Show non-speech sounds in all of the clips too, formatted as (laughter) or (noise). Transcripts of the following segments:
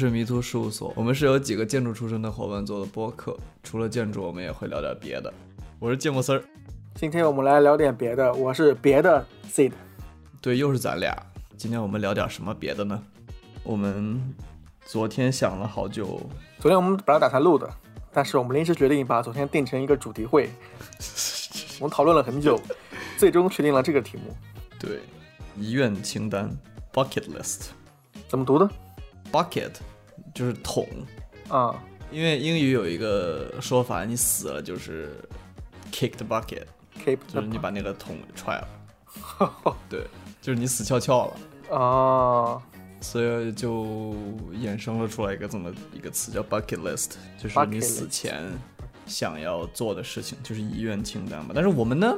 这是迷途事务所，我们是由几个建筑出身的伙伴做的播客，除了建筑，我们也会聊点别的。我是芥末丝儿，今天我们来聊点别的，我是别的 Seed。对，又是咱俩。今天我们聊点什么别的呢？我们昨天想了好久，昨天我们本来打算录的，但是我们临时决定把昨天定成一个主题会，(laughs) 我们讨论了很久，最终确定了这个题目。对，遗愿清单 （bucket list）。怎么读的？bucket 就是桶，啊、因为英语有一个说法，你死了就是 kick the bucket，k e e p 就是你把那个桶踹了。(laughs) 对，就是你死翘翘了，啊，所以就衍生了出来一个这么一个词叫 bucket list，就是你死前想要做的事情，就是遗愿清单嘛。但是我们呢，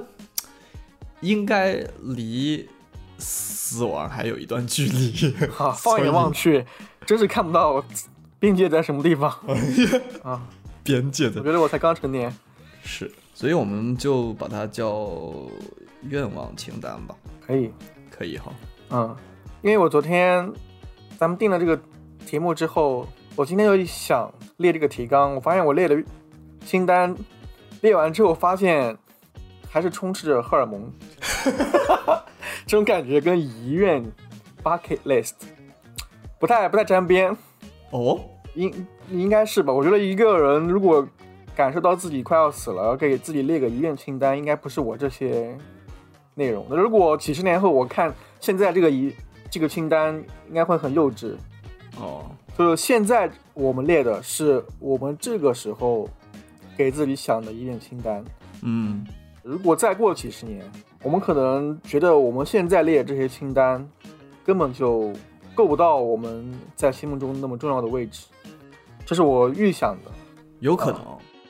应该离死亡还有一段距离。啊，(laughs) 放眼望去，真是看不到边界在什么地方 (laughs) 啊！边界的我觉得我才刚成年，是，所以我们就把它叫愿望清单吧，可以，可以哈。嗯，因为我昨天咱们定了这个题目之后，我今天又想列这个提纲，我发现我列的清单列完之后，发现还是充斥着荷尔蒙，(laughs) 这种感觉跟遗愿 bucket list 不太不太沾边，哦，应应该是吧？我觉得一个人如果感受到自己快要死了，给自己列个遗愿清单，应该不是我这些内容。那如果几十年后我看现在这个遗这个清单，应该会很幼稚。哦，就是现在我们列的是我们这个时候给自己想的遗愿清单。嗯，如果再过几十年，我们可能觉得我们现在列这些清单根本就够不到我们在心目中那么重要的位置，这是我预想的。有可能。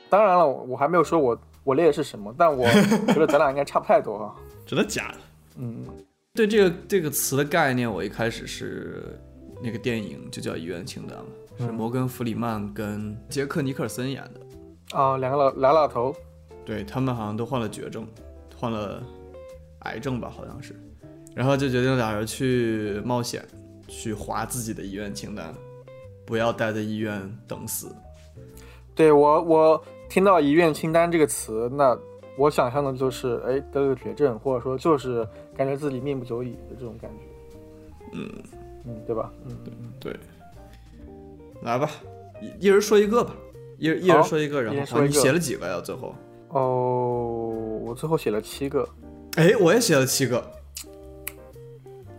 当然了，我还没有说我我列的是什么，但我觉得咱俩应该差不太多啊。(laughs) 真的假的？嗯，对这个这个词的概念，我一开始是那个电影就叫《遗愿清单》嘛，是嗯摩根·弗里曼跟杰克·尼克尔森演的。啊，两个老俩老头，对他们好像都患了绝症，患了癌症吧，好像是，然后就决定俩人去冒险，去划自己的遗愿清单，不要待在医院等死。对我我听到遗愿清单这个词，那我想象的就是哎得了个绝症，或者说就是感觉自己命不久矣的这种感觉。嗯，嗯，对吧？嗯嗯对，来吧，一一人说一个吧，一人一人说一个，然后啊你写了几个呀？最后，哦，我最后写了七个，哎，我也写了七个，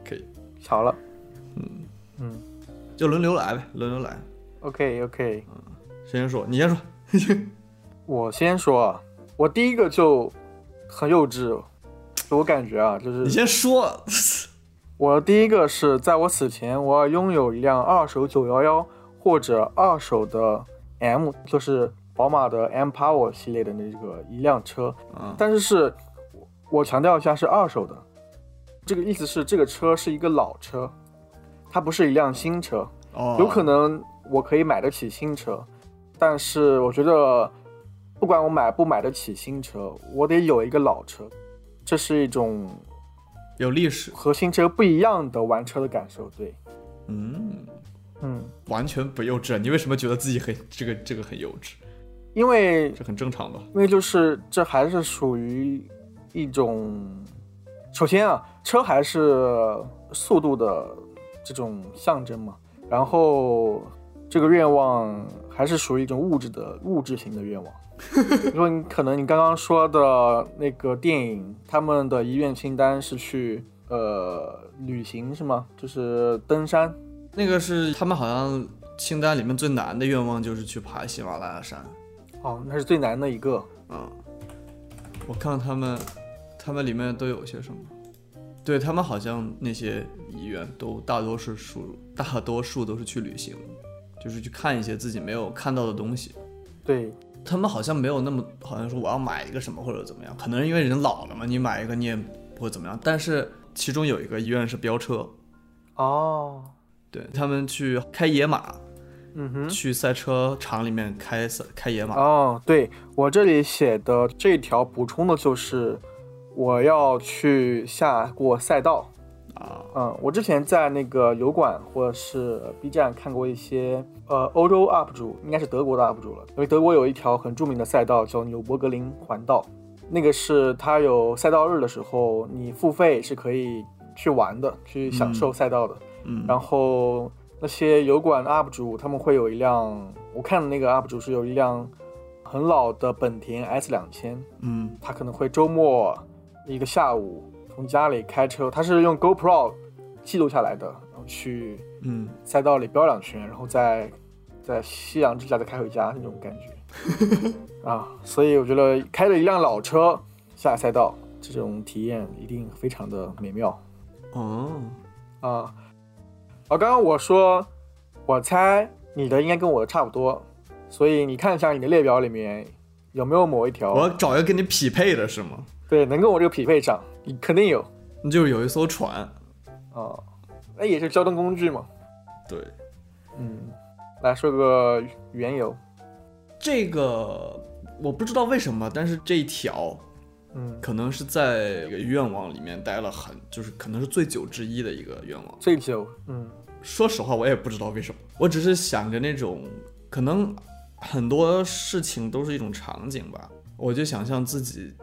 可以，巧了。就轮流来呗，轮流来，OK OK，谁先说？你先说。(laughs) 我先说啊，我第一个就很幼稚，我感觉啊，就是你先说。我第一个是在我死前，我要拥有一辆二手911或者二手的 M，就是宝马的 M Power 系列的那个一辆车，啊，但是是，我强调一下是二手的，这个意思是这个车是一个老车，它不是一辆新车，哦，有可能我可以买得起新车，但是我觉得不管我买不买得起新车，我得有一个老车，这是一种有历史，和新车不一样的玩车的感受。对，嗯，嗯，完全不幼稚。你为什么觉得自己很这个这个很幼稚？因为这很正常吧？因为就是这还是属于一种，首先啊，车还是速度的这种象征嘛，然后这个愿望还是属于一种物质的物质型的愿望。(laughs) 说你可能你刚刚说的那个电影，他们的遗愿清单是去呃旅行是吗？就是登山。那个是他们好像清单里面最难的愿望就是去爬喜马拉雅山。哦，那是最难的一个。嗯，我看他们，他们里面都有些什么？对他们好像那些医院都大多数数大多数都是去旅行，就是去看一些自己没有看到的东西。对，他们好像没有那么好像说我要买一个什么或者怎么样，可能是因为人老了嘛，你买一个你也不会怎么样。但是其中有一个医院是飙车，哦，对他们去开野马，嗯哼。去赛车场里面开赛开野马。哦，对我这里写的这条补充的就是，我要去下过赛道。啊，嗯，我之前在那个油管或者是 B 站看过一些呃欧洲 UP 主，应该是德国的 UP 主了，因为德国有一条很著名的赛道叫纽博格林环道，那个是它有赛道日的时候，你付费是可以去玩的，去享受赛道的。嗯，然后那些油管 UP 主他们会有一辆，我看的那个 UP 主是有一辆很老的本田 S 两千，嗯。他可能会周末一个下午从家里开车，他是用 GoPro 记录下来的，然后去嗯，赛道里飙两圈，然后再在夕阳之下再开回家那种感觉 (laughs) 啊，所以我觉得开着一辆老车下赛道，这种体验一定非常的美妙哦，啊。而刚刚我说，我猜你的应该跟我的差不多，所以你看一下你的列表里面有没有某一条我要找一个跟你匹配的是吗？对能跟我这个匹配上，你肯定有那就是有一艘船，啊，那也是交通工具嘛。对，嗯，来说个缘由。这个我不知道为什么，但是这一条嗯，可能是在这个愿望里面待了很，就是可能是最久之一的一个愿望。最久，嗯说实话，我也不知道为什么，我只是想着那种可能很多事情都是一种场景吧，我就想象自己，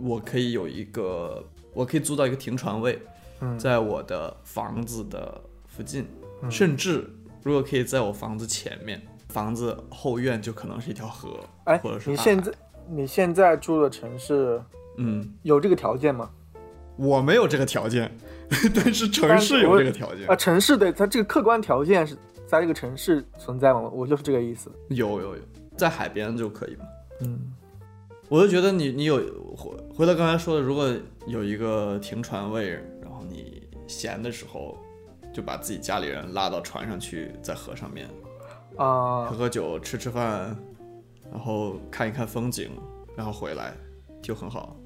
我可以有一个，我可以租到一个停船位，嗯在我的房子的附近，嗯甚至如果可以在我房子前面，房子后院就可能是一条河，哎或者，是你现在你现在住的城市嗯，有这个条件吗？我没有这个条件，(laughs) 但是城市有这个条件啊，，城市的它这个客观条件是在这个城市存在吗？我就是这个意思。有有有，在海边就可以嘛。嗯我就觉得你你有回回到刚才说的，如果有一个停船位，然后你闲的时候，就把自己家里人拉到船上去，在河上面啊喝，喝酒、吃吃饭，然后看一看风景，然后回来就很好。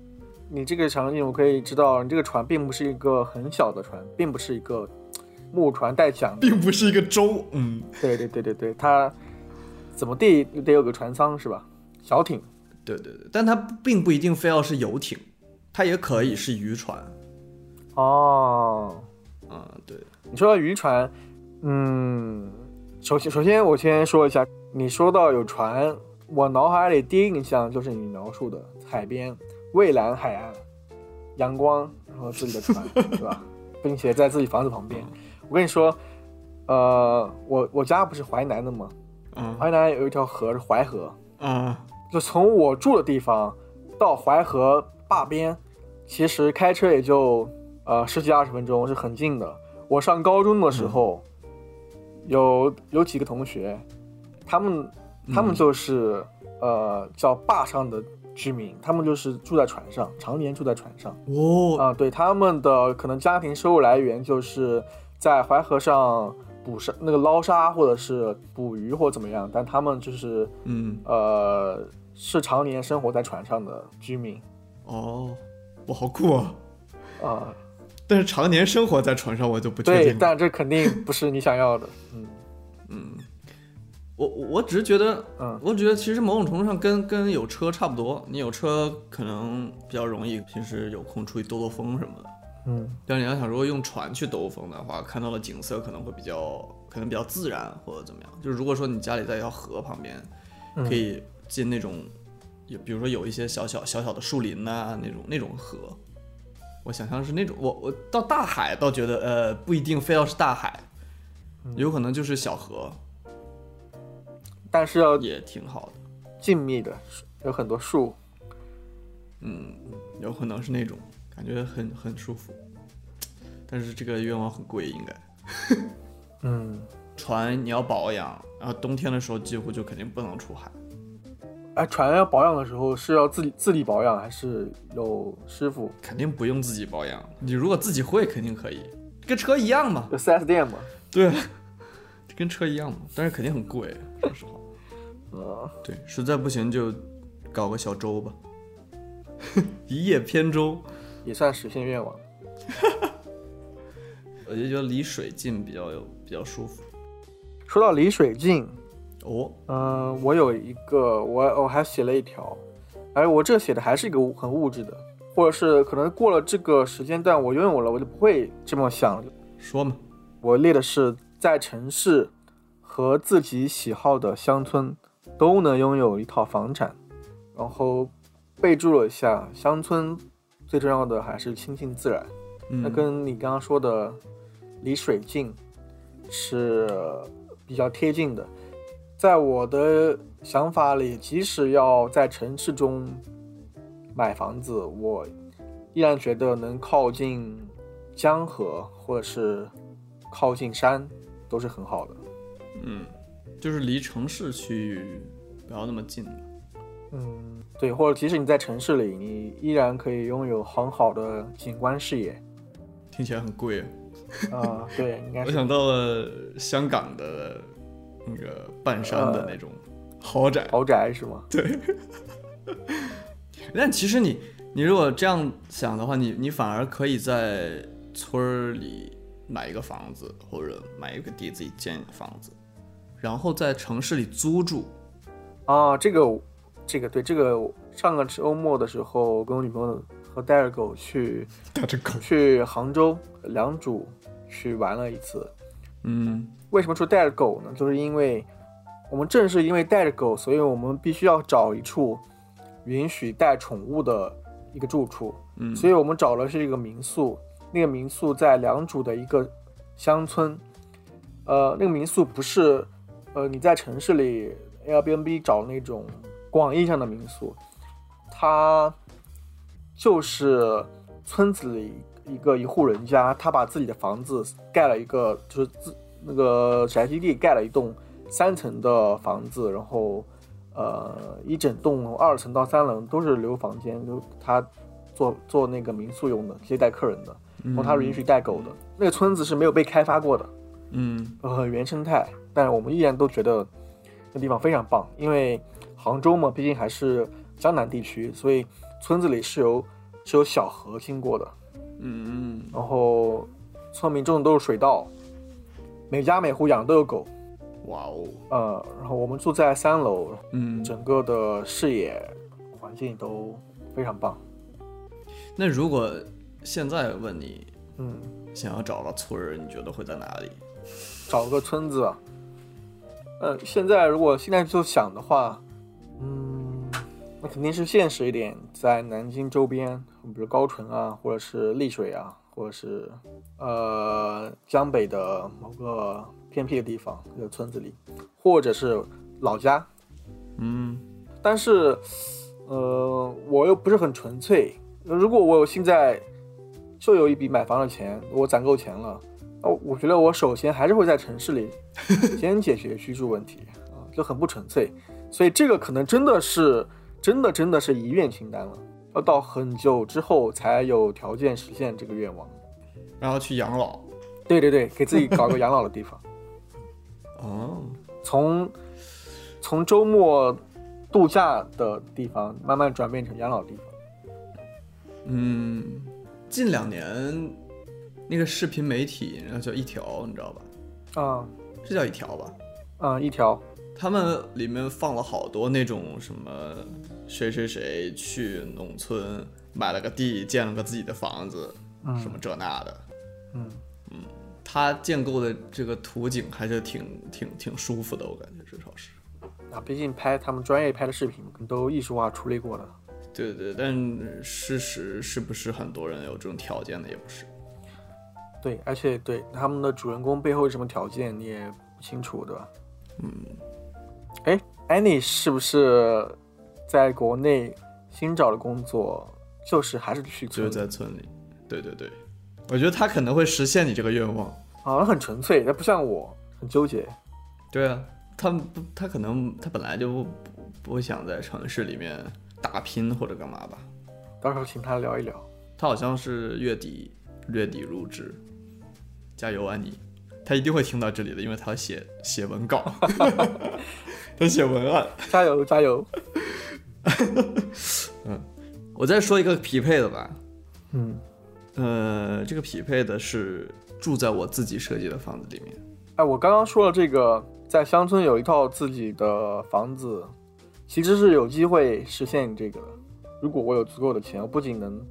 你这个场景我可以知道，你这个船并不是一个很小的船，并不是一个木船带桨。并不是一个舟，嗯，对对对对对，它怎么地得有个船舱是吧？小艇。对对对，但它并不一定非要是游艇，它也可以是渔船。哦，嗯，对，你说到渔船，嗯，首先首先我先说一下，你说到有船，我脑海里第一印象就是你描述的海边，蔚蓝海岸，阳光，然后自己的船，是吧？并且在自己房子旁边。我跟你说，呃，我我家不是淮南的吗？嗯淮南有一条河是淮河，啊，就从我住的地方到淮河坝边，其实开车也就呃十几二十分钟，是很近的。我上高中的时候，有有几个同学，他们他们就是、呃叫坝上的居民，他们就是住在船上，常年住在船上。哦，啊、对他们的可能家庭收入来源就是在淮河上捕杀那个捞沙或者是捕鱼或怎么样，但他们就是嗯，呃，是常年生活在船上的居民哦，哇，好酷啊！啊、但是常年生活在船上，我就不确，定对。但这肯定不是你想要的，嗯嗯我我只是觉得，嗯我觉得其实某种程度上跟跟有车差不多。你有车可能比较容易，平时有空出去兜兜风什么的。嗯但是你要想，如果用船去兜风的话，看到的景色可能会比较，可能比较自然或者怎么样。就是如果说你家里在一条河旁边，嗯可以进那种，有比如说有一些小小小小的树林呐、那种那种河。我想象是那种，我我到大海倒觉得，呃，不一定非要是大海，有可能就是小河，但是要也挺好的。静谧的，有很多树，嗯，有可能是那种感觉很很舒服，但是这个愿望很贵，应该。嗯，(laughs) 船你要保养，然后冬天的时候几乎就肯定不能出海。哎，船要保养的时候是要自己自己保养，还是有师傅？肯定不用自己保养，你如果自己会，肯定可以，跟车一样嘛。有 4S 店嘛？对，跟车一样嘛，但是肯定很贵，说实话。呃，(laughs) 对，实在不行就搞个小舟吧，(laughs) 一叶扁舟。也算实现愿望。(laughs) 我就觉得离水近比较有比较舒服。说到离水近，哦，嗯、我有一个，我我还写了一条，哎，我这写的还是一个很物质的，或者是可能过了这个时间段，我拥有了，我就不会这么想了。说嘛，我列的是在城市和自己喜好的乡村都能拥有一套房产，然后备注了一下，乡村最重要的还是亲近自然。那嗯，跟你刚刚说的离水近是比较贴近的。在我的想法里，即使要在城市中买房子，我依然觉得能靠近江河或者是靠近山都是很好的。嗯，就是离城市区域不要那么近。嗯，对，或者即使你在城市里，你依然可以拥有很好的景观视野。听起来很贵啊。啊、对，应该是我想到了香港的那个半山的那种豪宅，豪宅是吗？对 (laughs) 但其实你你如果这样想的话，你你反而可以在村儿里买一个房子，或者买一个地自己建一个房子，然后在城市里租住。啊，这个，这个对，这个上个周末的时候，跟我女朋友和带着狗去 (laughs) 带着狗，去杭州良渚去玩了一次。嗯为什么说带着狗呢？就是因为我们正是因为带着狗，所以我们必须要找一处允许带宠物的一个住处。嗯，所以我们找的是一个民宿，那个民宿在良渚的一个乡村，呃，那个民宿不是呃你在城市里 Airbnb 找那种广义上的民宿，它就是村子里一个一户人家，他把自己的房子盖了一个，就是自那个宅基地盖了一栋三层的房子，然后呃一整栋二层到三层都是留房间，留他做做那个民宿用的，接待客人的，然后他允许带狗的。那个村子是没有被开发过的，嗯呃，原生态，但是我们依然都觉得那地方非常棒，因为杭州嘛，毕竟还是江南地区，所以村子里是有是有小河经过的，嗯嗯然后村民种的都是水稻，每家每户养的都有狗，嗯，哇哦，呃，然后我们住在三楼，嗯，整个的视野环境都非常棒，那如果现在问你嗯，想要找个村儿，你觉得会在哪里？找个村子啊，呃，现在如果现在就想的话，嗯，那肯定是现实一点，在南京周边，比如高淳啊，或者是丽水啊，或者是呃江北的某个偏僻的地方，一个村子里，或者是老家。嗯但是，呃，我又不是很纯粹。如果我现在就有一笔买房的钱，我攒够钱了，哦，我觉得我首先还是会在城市里 (laughs) 先解决居住问题啊，就很不纯粹。所以这个可能真的是真的真的是遗愿清单了，要到很久之后才有条件实现这个愿望。然后去养老。对对对，给自己搞个养老的地方，(laughs) 哦，从从周末度假的地方慢慢转变成养老地方。嗯，近两年那个视频媒体，然后叫一条，你知道吧？啊是叫一条吧？啊，一条。他们里面放了好多那种什么谁谁谁去农村买了个地，建了个自己的房子，嗯什么这那的。嗯嗯，他建构的这个图景还是挺挺挺舒服的，我感觉至少是。啊，毕竟拍他们专业拍的视频都艺术化处理过的。对对，但事实是不是很多人有这种条件的也不是。对，而且对他们的主人公背后有什么条件你也不清楚，对吧？嗯。哎，Annie 是不是在国内新找的工作就是还是去就是？在村里。对对对，我觉得他可能会实现你这个愿望。好像很纯粹，他不像我很纠结。对啊，他他可能他本来就不不不想在城市里面打拼或者干嘛吧。到时候请他聊一聊。他好像是月底月底入职，加油啊你！他一定会听到这里的，因为他要写写文稿，(laughs) 他写文案。加 (laughs) 油加油！(laughs) 嗯我再说一个匹配的吧，嗯，呃，这个匹配的是住在我自己设计的房子里面。哎，我刚刚说了这个，在乡村有一套自己的房子，其实是有机会实现这个的。如果我有足够的钱，我不仅能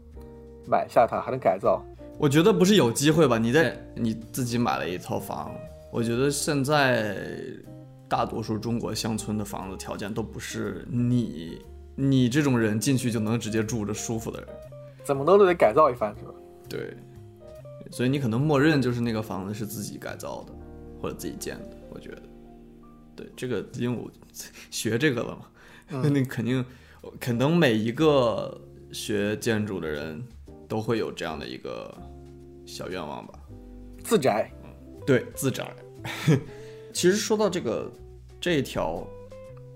买下它，还能改造。我觉得不是有机会吧？你在你自己买了一套房，我觉得现在大多数中国乡村的房子条件都不是你你这种人进去就能直接住着舒服的人。怎么都得改造一番，是吧？对，所以你可能默认就是那个房子是自己改造的或者自己建的。我觉得，对这个，因为我学这个了嘛，(laughs) 那肯定可能每一个学建筑的人都会有这样的一个小愿望吧。自宅，对，自宅。(laughs) 其实说到这个这一条，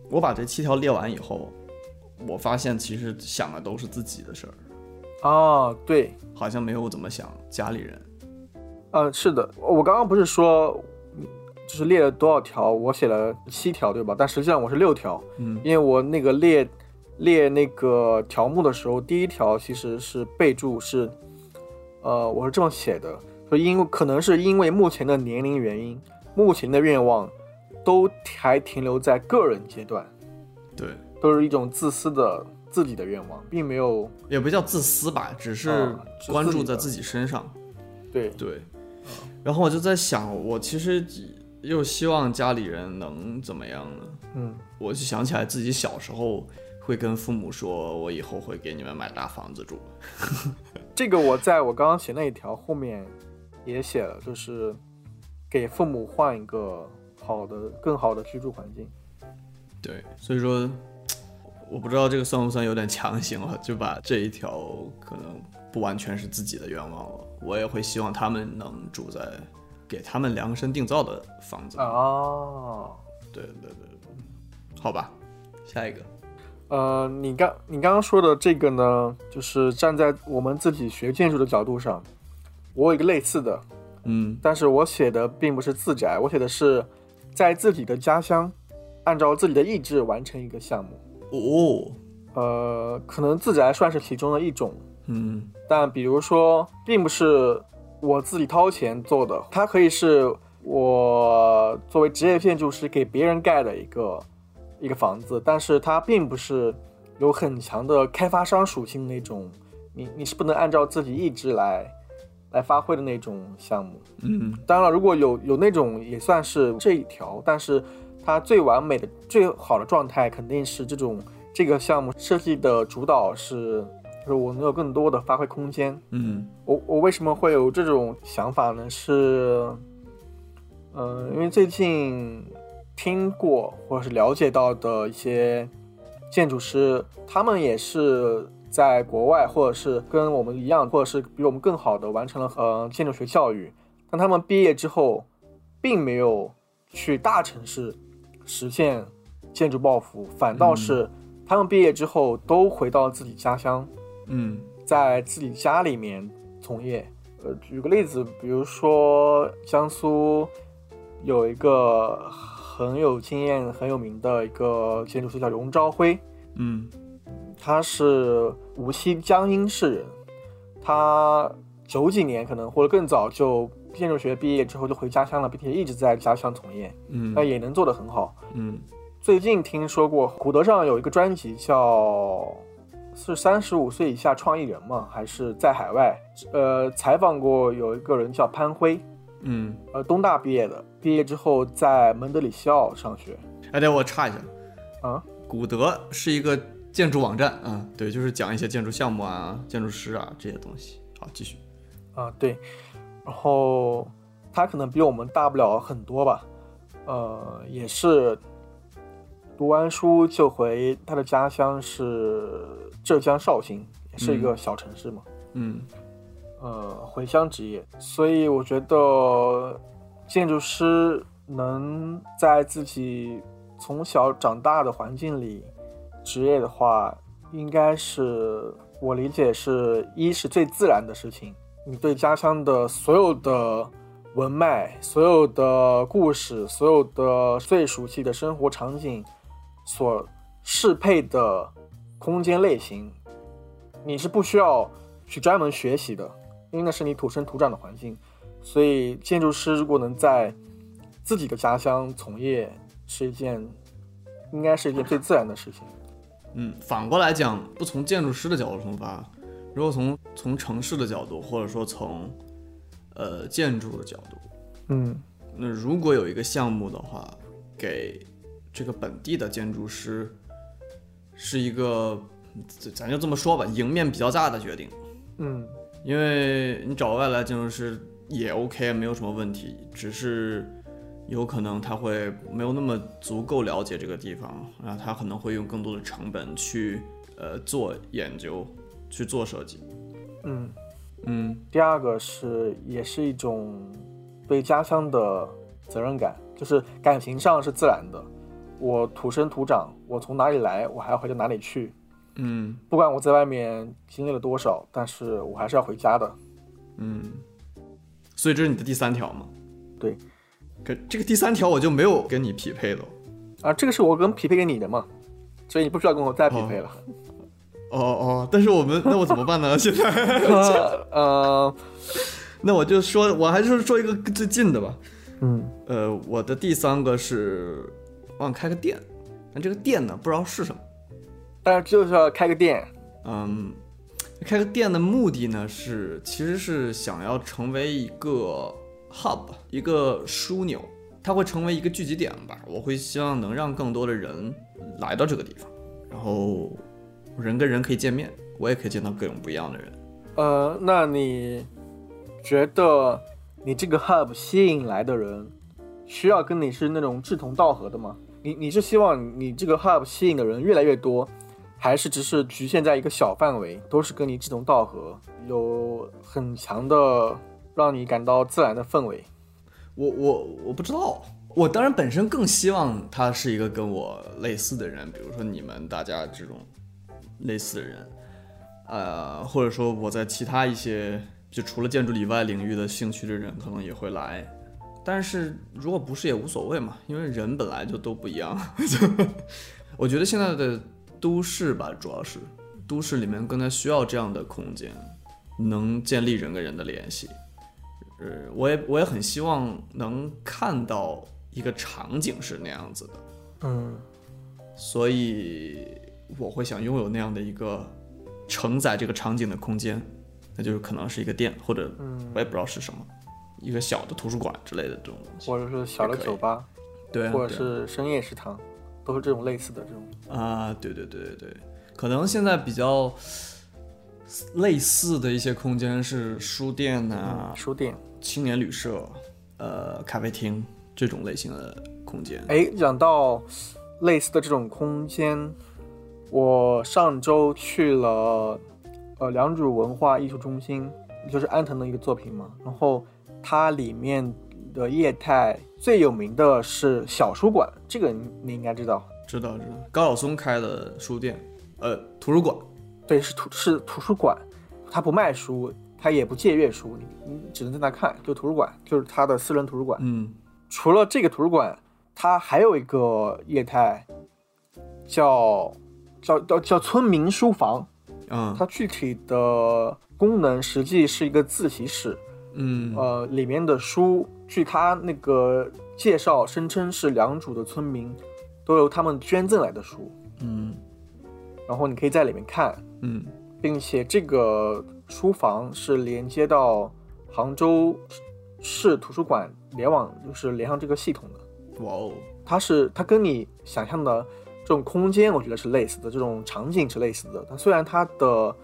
我把这七条列完以后，我发现其实想的都是自己的事儿。哦，对，好像没有怎么想家里人。嗯，是的，我刚刚不是说，就是列了多少条？我写了七条，对吧？但实际上我是六条。嗯，因为我那个列列那个条目的时候，第一条其实是备注是，呃，我是这么写的，说因为可能是因为目前的年龄原因，目前的愿望都还停留在个人阶段，对，都是一种自私的。自己的愿望，并没有，也不叫自私吧，只是关注在自己身上。对对。然后我就在想，我其实又希望家里人能怎么样呢？嗯，我就想起来自己小时候会跟父母说，我以后会给你们买大房子住。(laughs) 这个我在我刚刚写那一条后面也写了，就是给父母换一个好的、更好的居住环境。对，所以说。我不知道这个算不算有点强行了，就把这一条可能不完全是自己的愿望了。我也会希望他们能住在给他们量身定造的房子。哦，对对对对，好吧，下一个。呃，你刚你刚刚说的这个呢，就是站在我们自己学建筑的角度上，我有一个类似的，嗯，但是我写的并不是自宅，我写的是在自己的家乡，按照自己的意志完成一个项目。哦，呃，可能自宅算是其中的一种，嗯，但比如说，并不是我自己掏钱做的，它可以是我作为职业建筑师给别人盖的一个一个房子，但是它并不是有很强的开发商属性那种，你你是不能按照自己意志来来发挥的那种项目，嗯，当然了，如果有有那种也算是这一条，但是。它最完美的、最好的状态肯定是这种这个项目设计的主导是，就是我能有更多的发挥空间。嗯，我我为什么会有这种想法呢？是，嗯，因为最近听过或者是了解到的一些建筑师，他们也是在国外，或者是跟我们一样，或者是比我们更好的完成了呃建筑学教育，但他们毕业之后，并没有去大城市。实现建筑抱负，反倒是他们毕业之后都回到自己家乡，嗯，在自己家里面从业。呃，举个例子，比如说江苏有一个很有经验、很有名的一个建筑师叫荣朝辉，嗯，他是无锡江阴市人，他九几年可能或者更早就。建筑学毕业之后就回家乡了，并且一直在家乡从业，嗯，那也能做得很好，嗯。最近听说过虎德上有一个专辑叫是三十五岁以下创意人吗？还是在海外？呃，采访过有一个人叫潘辉，嗯，呃，东大毕业的，毕业之后在蒙德里西奥上学。哎，对，我插一下，啊，古德是一个建筑网站啊，对，就是讲一些建筑项目啊、建筑师啊这些东西。好，继续。啊，对。然后他可能比我们大不了很多吧，呃，也是读完书就回他的家乡是浙江绍兴，也是一个小城市嘛，嗯，呃，回乡职业，所以我觉得建筑师能在自己从小长大的环境里职业的话，应该是我理解是一是最自然的事情。你对家乡的所有的文脉、所有的故事、所有的最熟悉的生活场景所适配的空间类型，你是不需要去专门学习的，因为那是你土生土长的环境。所以，建筑师如果能在自己的家乡从业，是一件应该是一件最自然的事情。嗯，反过来讲，不从建筑师的角度出发。如果从从城市的角度，或者说从呃建筑的角度，嗯那如果有一个项目的话，给这个本地的建筑师是一个，咱咱就这么说吧，赢面比较大的决定，嗯因为你找外来建筑师也 OK，没有什么问题，只是有可能他会没有那么足够了解这个地方，然后他可能会用更多的成本去呃做研究，去做设计。嗯。嗯第二个是也是一种对家乡的责任感，就是感情上是自然的。我土生土长，我从哪里来，我还要回到哪里去。嗯不管我在外面经历了多少，但是我还是要回家的。嗯，所以这是你的第三条吗？对。可这个第三条我就没有跟你匹配了。啊，这个是我跟匹配给你的嘛，所以你不需要跟我再匹配了。哦哦，但是我们那我怎么办呢？(laughs) 现在，(laughs) 呃，那我就说，我还是说一个最近的吧。嗯呃，我的第三个是我想开个店，但这个店呢不知道是什么。但是就是要开个店。嗯，开个店的目的呢是其实是想要成为一个 hub，一个枢纽，它会成为一个聚集点吧。我会希望能让更多的人来到这个地方，然后人跟人可以见面，我也可以见到各种不一样的人。呃，那你觉得你这个 hub 吸引来的人，需要跟你是那种志同道合的吗？你你是希望你这个 hub 吸引的人越来越多，还是只是局限在一个小范围，都是跟你志同道合，有很强的让你感到自然的氛围？我我我不知道，我当然本身更希望他是一个跟我类似的人，比如说你们大家这种类似的人，呃，或者说我在其他一些就除了建筑以外领域的兴趣的人可能也会来，但是如果不是也无所谓嘛，因为人本来就都不一样。(laughs) 我觉得现在的都市吧，主要是都市里面更加需要这样的空间，能建立人跟人的联系。呃，我也我也很希望能看到一个场景是那样子的，嗯所以我会想拥有那样的一个承载这个场景的空间，那就是可能是一个店，或者嗯，我也不知道是什么，一个小的图书馆之类的这种东西。或者是小的酒吧，对啊，或者是深夜食堂，都是这种类似的这种。啊，对对对对对，可能现在比较类似的一些空间是书店呐、书店。青年旅社、呃咖啡厅这种类型的空间。哎，讲到类似的这种空间，我上周去了呃良渚文化艺术中心，就是安藤的一个作品嘛。然后它里面的业态最有名的是小书馆，这个你你应该知道。知道知道，高晓松开的书店，呃，图书馆。对，是图是图书馆，他不卖书，他也不借阅书，你你只能在那看，就图书馆，就是他的私人图书馆。嗯除了这个图书馆，它还有一个业态，叫叫叫叫村民书房。嗯它具体的功能实际是一个自习室，嗯呃，里面的书，据他那个介绍，声称是良渚的村民都由他们捐赠来的书，嗯然后你可以在里面看，嗯并且这个书房是连接到杭州市图书馆联网，就是连上这个系统的。哇哦，它是它跟你想象的这种空间，我觉得是类似的，这种场景是类似的。它虽然它的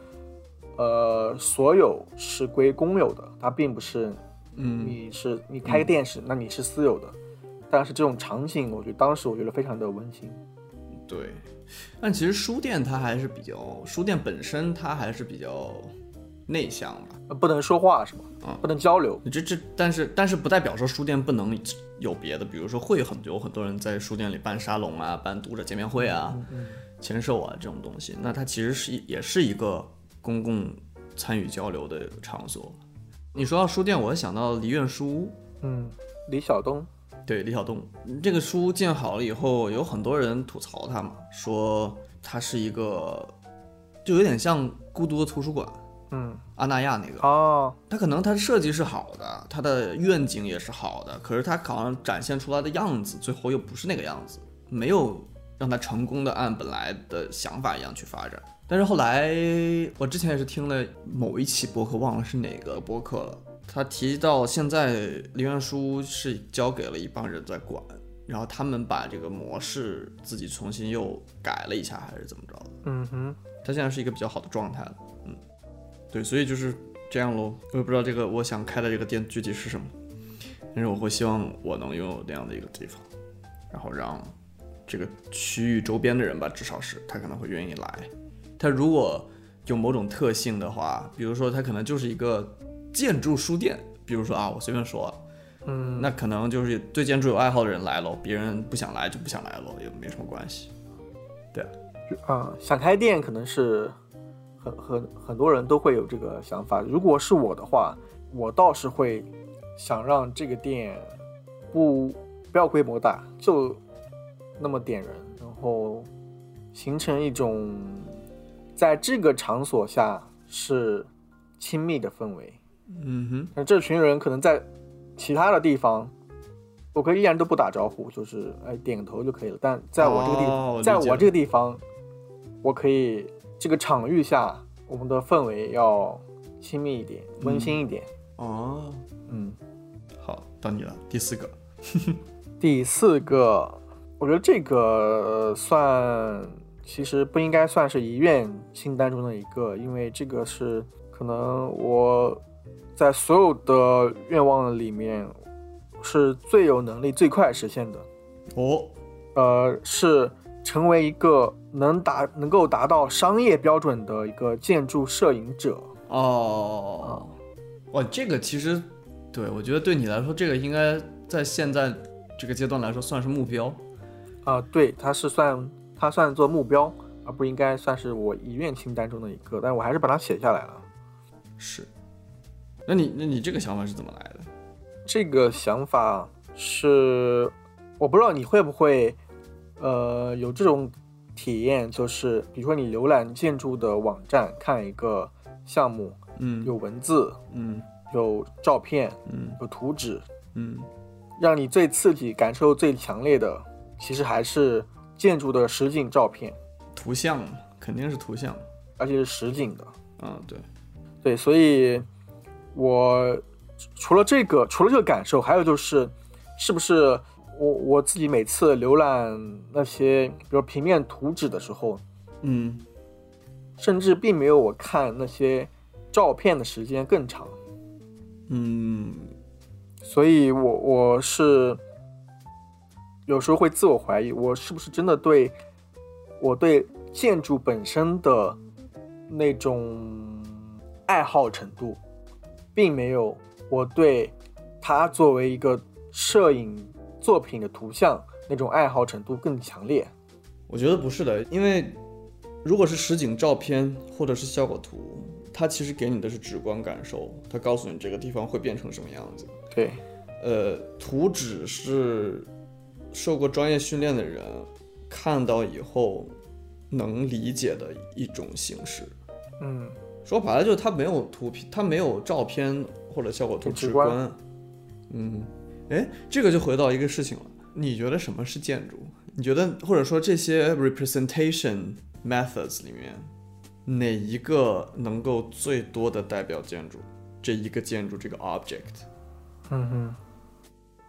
呃所有是归公有的，它并不是嗯你是你开个店是，那你是私有的。但是这种场景，我觉得当时我觉得非常的温馨。对。但其实书店它还是比较，书店本身它还是比较内向吧。呃不能说话是吧？啊不能交流。这这，但是但是不代表说书店不能有别的，比如说会有很有很多人在书店里办沙龙啊，办读者见面会啊，签售啊这种东西，那它其实是也是一个公共参与交流的场所。你说到书店，我想到梨园书屋，嗯，李晓东，对李晓东。这个书建好了以后，有很多人吐槽它嘛，说它是一个就有点像孤独的图书馆，嗯，阿那亚那个，哦，它可能它的设计是好的，它的愿景也是好的，可是它好像展现出来的样子，最后又不是那个样子，没有让它成功的按本来的想法一样去发展。但是后来，我之前也是听了某一期播客，忘了是哪个播客了。他提到现在林愿书是交给了一帮人在管，然后他们把这个模式自己重新又改了一下，还是怎么着的？嗯哼，他现在是一个比较好的状态了。嗯，对，所以就是这样喽。我也不知道这个我想开的这个店具体是什么，但是我会希望我能拥有那样的一个地方，然后让这个区域周边的人吧，至少是他可能会愿意来。他如果有某种特性的话，比如说它可能就是一个建筑书店，比如说啊，我随便说，嗯，那可能就是对建筑有爱好的人来喽，别人不想来就不想来喽，也没什么关系。对，啊、想开店可能是很很很多人都会有这个想法。如果是我的话，我倒是会想让这个店不不要规模大，就那么点人，然后形成一种在这个场所下是亲密的氛围。嗯哼，那这群人可能在其他的地方，我可以依然都不打招呼，就是哎点个头就可以了。但在我这个地方，哦在我这个地方，我可以这个场域下，我们的氛围要亲密一点，温馨一点。哦，嗯，好，到你了，第四个。(laughs) 第四个，我觉得这个呃算其实不应该算是遗愿清单中的一个，因为这个是可能我在所有的愿望里面是最有能力、最快实现的。哦，呃，是成为一个能达能够达到商业标准的一个建筑摄影者。哦，哇，这个其实，对我觉得对你来说，这个应该在现在这个阶段来说算是目标。啊、对，它是算它算作目标，而不应该算是我遗愿清单中的一个，但我还是把它写下来了。是，那你那你这个想法是怎么来的？这个想法是，我不知道你会不会，呃，有这种体验，就是比如说你浏览建筑的网站，看一个项目，嗯，有文字，嗯。有照片，嗯。有图纸，嗯。让你最刺激、感受最强烈的，其实还是建筑的实景照片，图像，肯定是图像。而且是实景的。嗯，对，对，所以我除了这个，除了这个感受，还有就是，是不是我我自己每次浏览那些比如平面图纸的时候，嗯甚至并没有我看那些照片的时间更长。嗯所以我我是有时候会自我怀疑，我是不是真的对我对建筑本身的那种爱好程度，并没有我对它作为一个摄影作品的图像那种爱好程度更强烈。我觉得不是的，因为如果是实景照片或者是效果图，它其实给你的是直观感受，它告诉你这个地方会变成什么样子。对，呃，图纸是受过专业训练的人看到以后能理解的一种形式。嗯，说白了就是它没有图片，它没有照片或者效果图直观观。嗯，哎，这个就回到一个事情了，你觉得什么是建筑？你觉得或者说这些 representation methods 里面，哪一个能够最多的代表建筑？这一个建筑这个 object，嗯哼，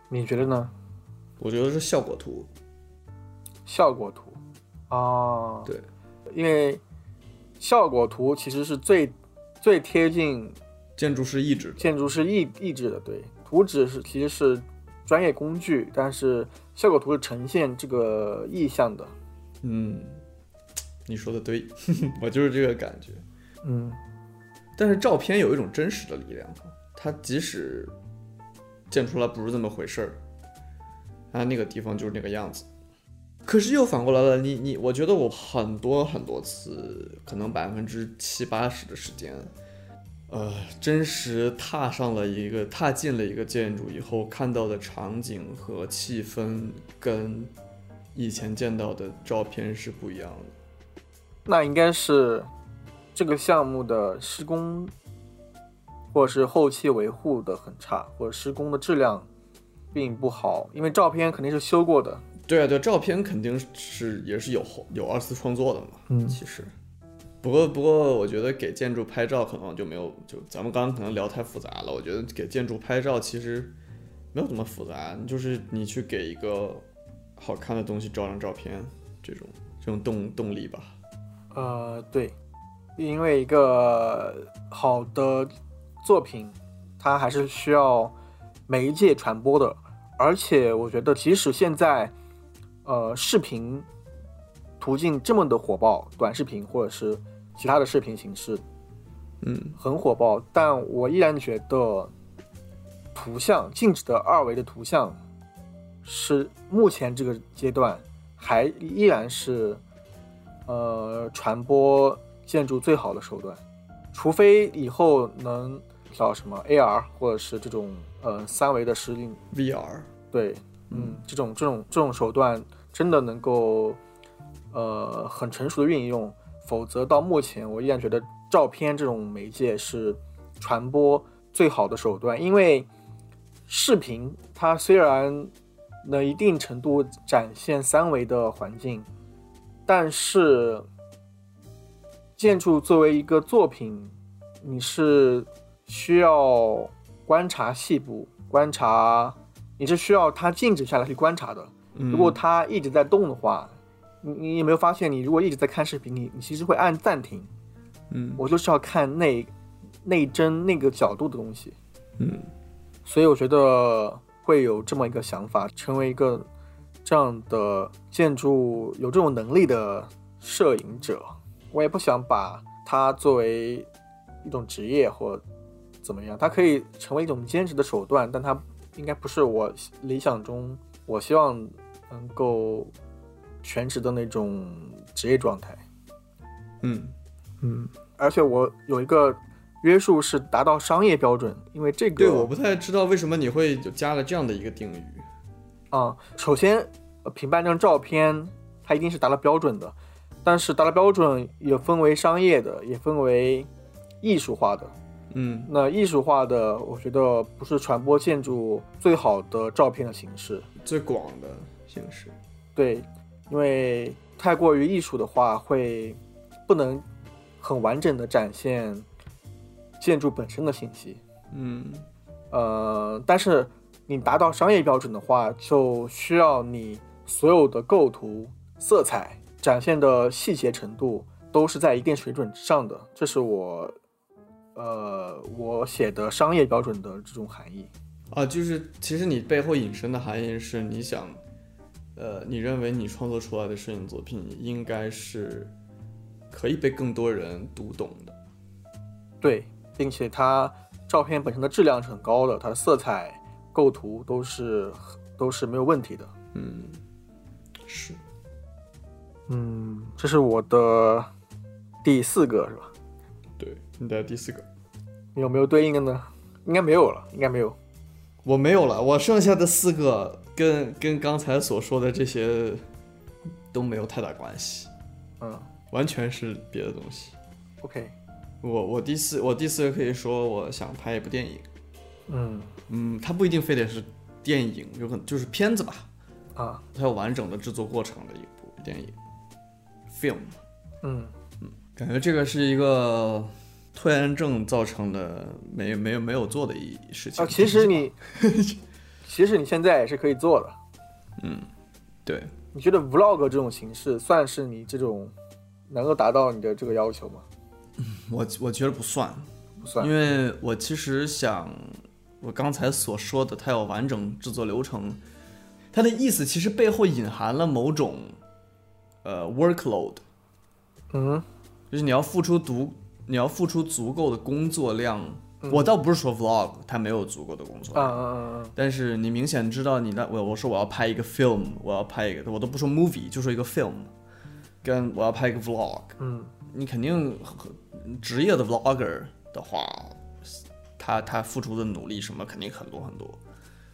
你觉得呢？我觉得是效果图。效果图啊，对，因为效果图其实是最最贴近建筑师意志的。建筑师意意志的，对，图纸是其实是专业工具，但是效果图是呈现这个意象的。嗯，你说的对，(laughs) 我就是这个感觉。嗯，但是照片有一种真实的力量，它即使建出来不是这么回事儿，它那个地方就是那个样子。可是又反过来了，你你，我觉得我很多很多次，可能百分之七八十的时间，呃，真实踏上了一个踏进了一个建筑以后，看到的场景和气氛跟以前见到的照片是不一样的。那应该是这个项目的施工或是后期维护的很差，或者施工的质量并不好，因为照片肯定是修过的。对啊，对，照片肯定是也是有后有二次创作的嘛。嗯其实，不过不过，我觉得给建筑拍照可能就没有，就咱们刚刚可能聊太复杂了。我觉得给建筑拍照其实没有这么复杂，就是你去给一个好看的东西照张照片，这种这种动动力吧。呃，对，因为一个好的作品，它还是需要媒介传播的，而且我觉得，即使现在，呃，视频途径这么的火爆，短视频或者是其他的视频形式嗯。很火爆，但我依然觉得图像静止的二维的图像是目前这个阶段还依然是呃传播建筑最好的手段，除非以后能叫什么 AR 或者是这种呃三维的实景，，VR，对，嗯，这种这种这种手段真的能够呃很成熟的运用，否则到目前我依然觉得照片这种媒介是传播最好的手段，因为视频它虽然能一定程度展现三维的环境，但是建筑作为一个作品，你是需要观察细部，观察，你是需要它静止下来去观察的。嗯如果它一直在动的话，你你有没有发现，你如果一直在看视频，你你其实会按暂停。嗯我就是要看那那一帧那个角度的东西，嗯所以我觉得会有这么一个想法，成为一个这样的建筑有这种能力的摄影者。我也不想把它作为一种职业或怎么样，它可以成为一种兼职的手段，但它应该不是我理想中我希望能够全职的那种职业状态。嗯嗯，而且我有一个约束是达到商业标准，因为这个对，我不太知道为什么你会就加了这样的一个定语。啊、首先呃评判这张照片，它一定是达到标准的，但是达到标准也分为商业的，也分为艺术化的。嗯那艺术化的，我觉得不是传播建筑最好的照片的形式，最广的形式。对，因为太过于艺术的话，会不能很完整的展现建筑本身的信息。嗯呃，但是你达到商业标准的话，就需要你所有的构图、色彩展现的细节程度都是在一定水准之上的。这是我，呃，我写的商业标准的这种含义。啊，就是其实你背后引申的含义是，你想，呃，你认为你创作出来的摄影作品应该是可以被更多人读懂的。对，并且它照片本身的质量是很高的，它的色彩、构图都是都是没有问题的。嗯，是。嗯，这是我的第四个是吧？对，你的第四个，你有没有对应的呢？应该没有了，应该没有。我没有了，我剩下的四个跟跟刚才所说的这些都没有太大关系，嗯。完全是别的东西。，OK，我我第四我第四个可以说我想拍一部电影，嗯。嗯，它不一定非得是电影，有可能就是片子吧，啊，它有完整的制作过程的一部电影，film。嗯。嗯感觉这个是一个拖延症造成的没没有没有做的一事情。啊，其实你 (laughs) 其实你现在也是可以做的。嗯对，你觉得 vlog 这种形式算是你这种能够达到你的这个要求吗？(laughs) 我我觉得不算，不算因。为我其实想，我刚才所说的，它有完整制作流程，它的意思其实背后隐含了某种呃 workload，嗯就是你要付出足，你要付出足够的工作量。嗯。我倒不是说 vlog 它没有足够的工作嗯量，嗯嗯但是你明显知道你那我我说我要拍一个 film，我要拍一个，我都不说 movie，就说一个 film，跟我要拍一个 vlog，嗯。你肯定职业的 vlogger 的话，他他付出的努力什么肯定很多很多，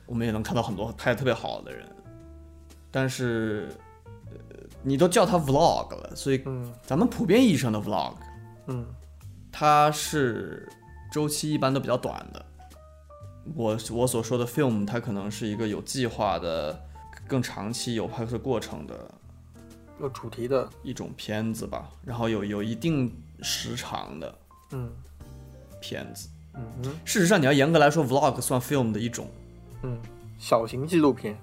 我们也能看到很多拍的特别好的人，但是呃你都叫他 vlog 了，所以嗯。咱们普遍意义上的 vlog，嗯它是周期一般都比较短的。我我所说的 film，它可能是一个有计划的，更长期有拍摄过程的有主题的，一种片子吧，然后有有一定时长的嗯片子。嗯嗯事实上，你要严格来说，vlog 算 film 的一种。嗯，小型纪录片，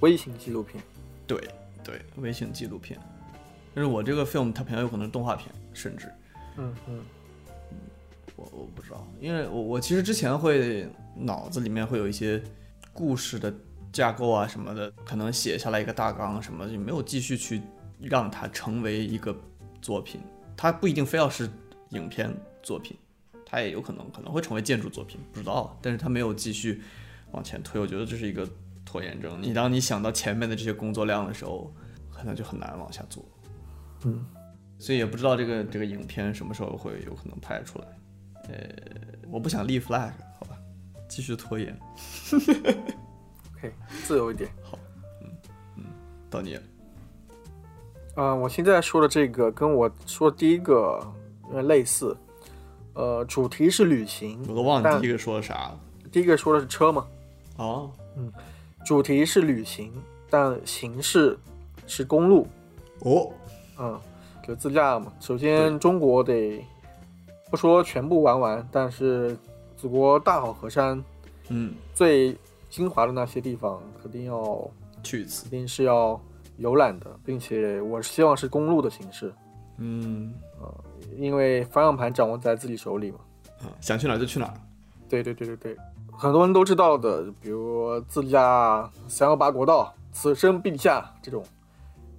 微型纪录片，对对，微型纪录片。但是我这个 film 它很有可能是动画片，甚至嗯嗯我我不知道，因为我我其实之前会脑子里面会有一些故事的架构啊什么的，可能写下来一个大纲什么的，就没有继续去让它成为一个作品。它不一定非要是影片作品，它也有可能可能会成为建筑作品，不知道。但是它没有继续往前推，我觉得这是一个拖延症。你当你想到前面的这些工作量的时候，可能就很难往下做。嗯，所以也不知道这个这个影片什么时候会有可能拍出来。呃，我不想立 flag，好吧，继续拖延。(laughs) OK，自由一点。好，嗯嗯到你了，啊、我现在说的这个跟我说第一个有点类似，呃，主题是旅行，我都忘了第一个说的啥了。第一个说的是车嘛，哦，嗯主题是旅行，但形式是公路，哦，嗯，就自驾嘛。首先，中国得不说全部玩完，但是祖国大好河山嗯，最精华的那些地方，肯定要去一次肯。定是要游览的，并且我希望是公路的形式，嗯，因为方向盘掌握在自己手里嘛。啊，想去哪儿就去哪儿。对对对对对，很多人都知道的，比如自驾三幺八国道、此生必驾这种，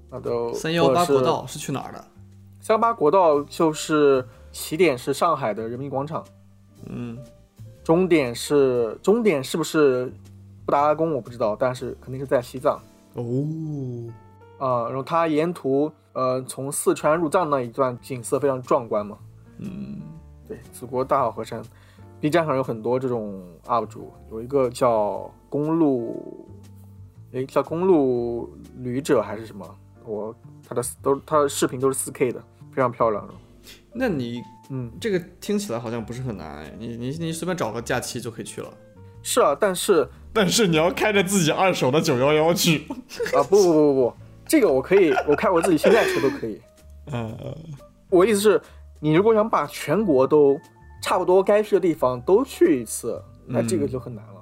那都三幺八国，道是去哪儿的？三幺八国道就是起点是上海的人民广场，嗯，终点是终点是不是布达拉宫我不知道，但是肯定是在西藏哦，啊、然后它沿途呃从四川入藏那一段景色非常壮观嘛。嗯，对，祖国大好河山，B 站上有很多这种 UP 主，有一个叫公路，诶，叫公路旅者还是什么？我他的都他的视频都是4 K 的，非常漂亮。那你嗯，这个听起来好像不是很难哎，你你你随便找个假期就可以去了。是啊，但是 (laughs) 但是你要开着自己二手的九幺幺去。啊，不不不不不，这个我可以，(laughs) 我开我自己现在车都可以。嗯，我意思是，你如果想把全国都差不多该去的地方都去一次，那这个就很难了。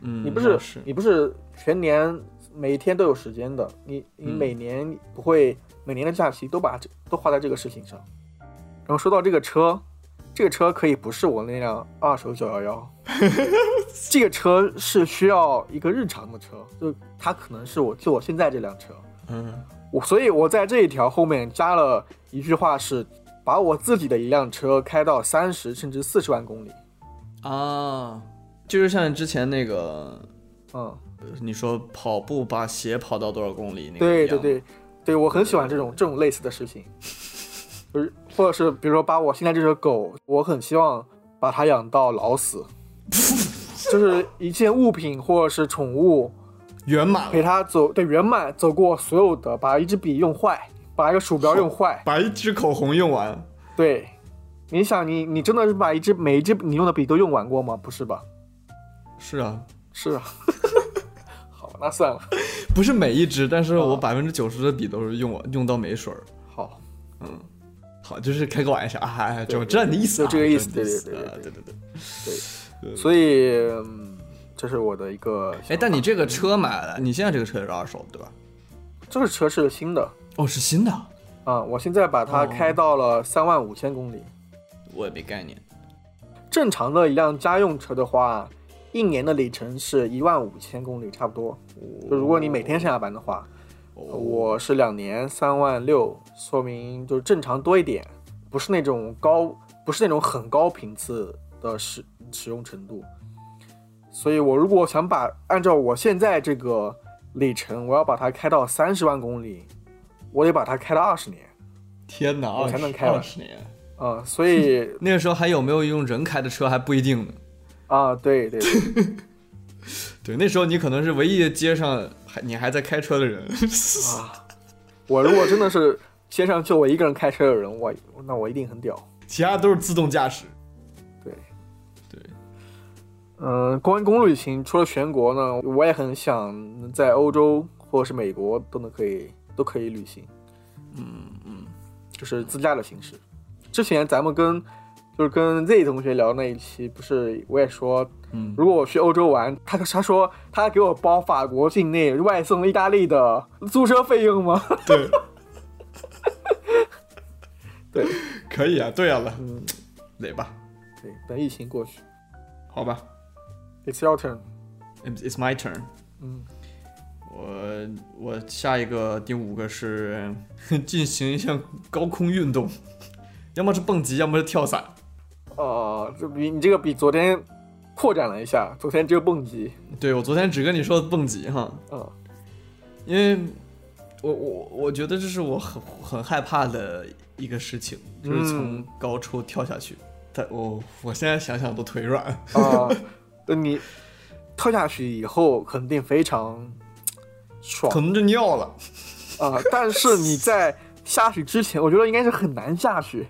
嗯，你不是你不是全年每一天都有时间的，你你嗯每年不会每年的假期都把这都花在这个事情上。然后说到这个车，这个车可以不是我那辆二手九幺幺，(laughs) 这个车是需要一个日常的车，就它可能是我就我现在这辆车，嗯。我所以我在这一条后面加了一句话是，把我自己的一辆车开到三十甚至四十万公里，啊，就是像之前那个嗯。你说跑步把鞋跑到多少公里那个对对对，对我很喜欢这种这种类似的事情，不是，或者是比如说把我现在这只狗，我很希望把它养到老死，(laughs) 就是一件物品或者是宠物圆满，陪它走，对圆满走过所有的，把一支笔用坏，把一个鼠标用坏，把一支口红用完。对，你想你你真的是把一支每一支你用的笔都用完过吗？不是吧？是啊，是啊，(laughs) 好，那算了，不是每一支，但是我啊百分之九十的笔都是用完用到没水儿。好，好，就是开个玩笑啊，哎就知道你的意思啊，就这个意思对对对啊对对对。对，所以、嗯、这是我的一个。哎，但你这个车买了，你现在这个车也是二手对吧？这个车是新的哦，是新的，啊，我现在把它哦开到了三万五千公里。我也没概念。正常的一辆家用车的话，一年的里程是一万五千公里，差不多。就如果你每天上下班的话，哦我是两年三万六，说明就是正常多一点，不是那种高，不是那种很高频次的使使用程度。所以我如果想把按照我现在这个里程，我要把它开到三十万公里，我得把它开到二十年天哪，我才能开二十年。啊、所以 (laughs) 那个时候还有没有用人开的车还不一定呢。啊，对对对 (laughs) 对，那时候你可能是唯一街上还你还在开车的人。(laughs) 啊，(laughs) 我如果真的是街上就我一个人开车的人，我那我一定很屌。其他都是自动驾驶。对对，嗯，关于公路旅行，除了全国呢，我也很想在欧洲或者是美国都能可以都可以旅行，嗯嗯，就是自驾的形式。之前咱们跟就是跟 Z 同学聊那一期，不是我也说，嗯如果我去欧洲玩，他他说他给我包法国境内外送意大利的租车费用吗？对 (laughs) 对，可以啊，对啊了，嗯，来吧，对，等疫情过去好吧，It's your turn。，It's it's my turn。嗯，我我下一个第五个是 (laughs) 进行一项高空运动，要么是蹦极，要么是跳伞。哦，这比你这个比昨天扩展了一下，昨天只有蹦极，对我昨天只跟你说蹦极哈，嗯因为我我我觉得这是我很很害怕的一个事情，就是从高处跳下去。但我我现在想想都腿软。(laughs) 啊，那你跳下去以后肯定非常爽可能就尿了。啊，但是你在下去之前，我觉得应该是很难下去，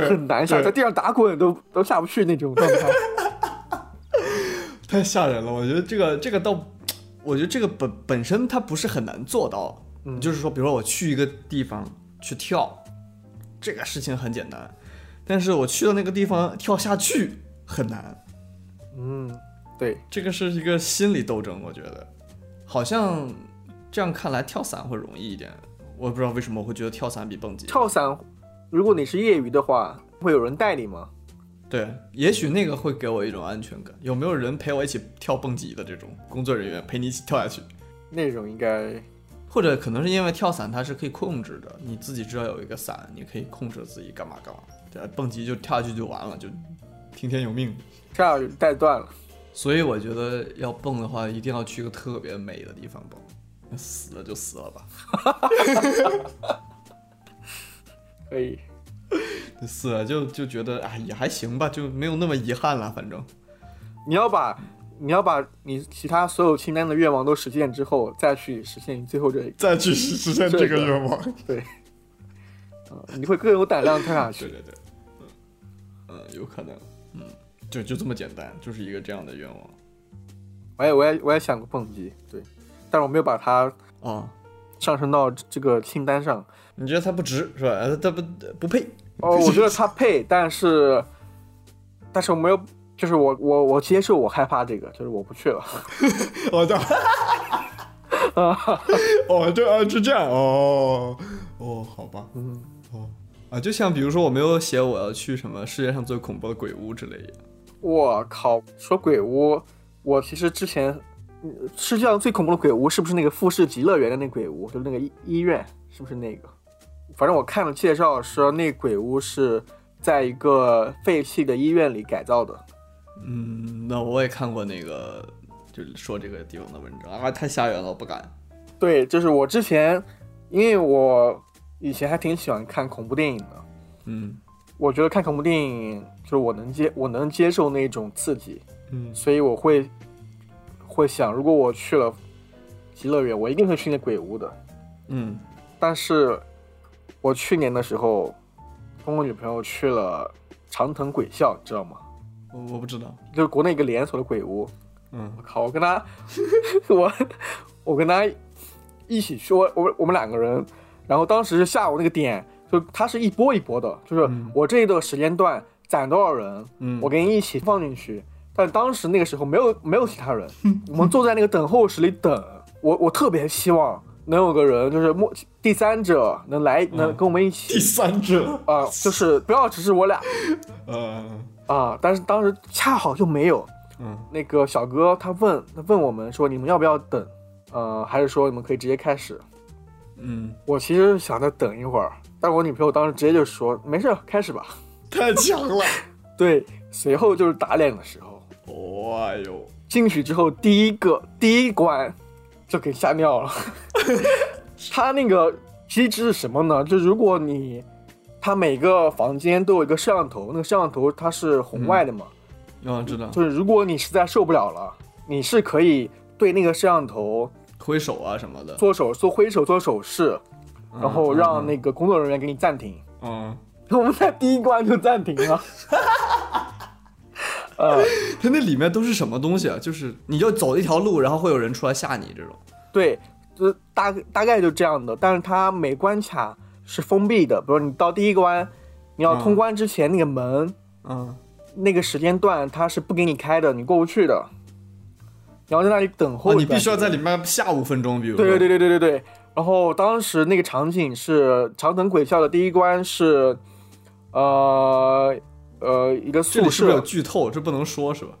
对很难下，在地上打滚都都下不去那种状态。(laughs) 太吓人了。我觉得这个这个倒，我觉得这个本本身它不是很难做到，嗯就是说，比如说我去一个地方去跳，这个事情很简单，但是我去到那个地方跳下去很难，嗯，对，这个是一个心理斗争。我觉得，好像这样看来跳伞会容易一点。我也不知道为什么我会觉得跳伞比蹦极跳伞，如果你是业余的话，会有人带你吗？对，也许那个会给我一种安全感。有没有人陪我一起跳蹦极的这种工作人员陪你一起跳下去？那种应该或者可能是因为跳伞它是可以控制的，你自己知道有一个伞，你可以控制自己干嘛干嘛。对，蹦极就跳下去就完了，就听天由命。这样带断了。所以我觉得要蹦的话，一定要去个特别美的地方蹦，死了就死了吧，(laughs) 可以，死了就就觉得哎也还行吧，就没有那么遗憾了，反正。你要把你要把你其他所有清单的愿望都实现之后，再去实现你最后这再去实实现这个愿望。(laughs) 对，啊，你会更有胆量跳下去。对对对，嗯嗯，有可能，嗯，就就这么简单，就是一个这样的愿望我也我也我也想过蹦极，对，但是我没有把它啊。上升到这个清单上。你觉得他不值是吧？呃它不不配。哦，我觉得他配，但是但是我没有，就是我我我接受我害怕这个，就是我不去了。(laughs) 我的，(laughs) 哦，对啊是这样哦哦，好吧，嗯，哦啊，就像比如说我没有写我要去什么世界上最恐怖的鬼屋之类的，我靠，说鬼屋，我其实之前嗯世界上最恐怖的鬼屋是不是那个富士极乐园的那鬼屋，就是那个医医院，是不是那个？反正我看了介绍说那鬼屋是在一个废弃的医院里改造的。嗯，那我也看过那个，就是说这个地方的文章啊，太吓人了，我不敢。对，就是我之前，因为我以前还挺喜欢看恐怖电影的，嗯我觉得看恐怖电影就是我能接我能接受那种刺激，嗯所以我会会想，如果我去了极乐园，我一定会去那鬼屋的。嗯但是我去年的时候跟我女朋友去了长藤鬼校，你知道吗？我我不知道，就是国内一个连锁的鬼屋。嗯我靠，我跟她，(laughs) 我我跟她一起去，我我我们两个人，然后当时是下午那个点，就它是一波一波的，就是嗯我这一个时间段攒多少人，嗯，我给你一起放进去。但当时那个时候没有没有其他人，(laughs) 我们坐在那个等候室里等。我我特别希望能有个人，就是末第三者能来能跟我们一起。第三者，啊、就是不要只是我俩。嗯啊、但是当时恰好就没有。嗯。那个小哥他问他问我们说你们要不要等，呃，还是说你们可以直接开始？嗯，我其实想再等一会儿，但我女朋友当时直接就说没事，开始吧。(laughs) 太强了，对，随后就是打脸的时候，哎呦，进去之后第一个第一关就给吓尿了。(laughs) 他那个机制是什么呢？就如果你他每个房间都有一个摄像头，那个摄像头它是红外的嘛，嗯，知道，就是如果你实在受不了了，你是可以对那个摄像头挥手啊什么的，做手做挥手做手势，然后让嗯那个工作人员给你暂停。嗯，我们在第一关就暂停了。(laughs) 呃，它那里面都是什么东西啊？就是你就走一条路，然后会有人出来吓你这种。对，就大大概就这样的。但是它每关卡是封闭的，比如你到第一关，你要通关之前那个门，嗯，那个时间段它是不给你开的，你过不去的。然后在那里等候你必须要在里面下五分钟，比如对对对对对对对。然后当时那个场景是长藤鬼校的第一关是，呃呃一个这宿里是不是有舍，剧透？这不能说是吧？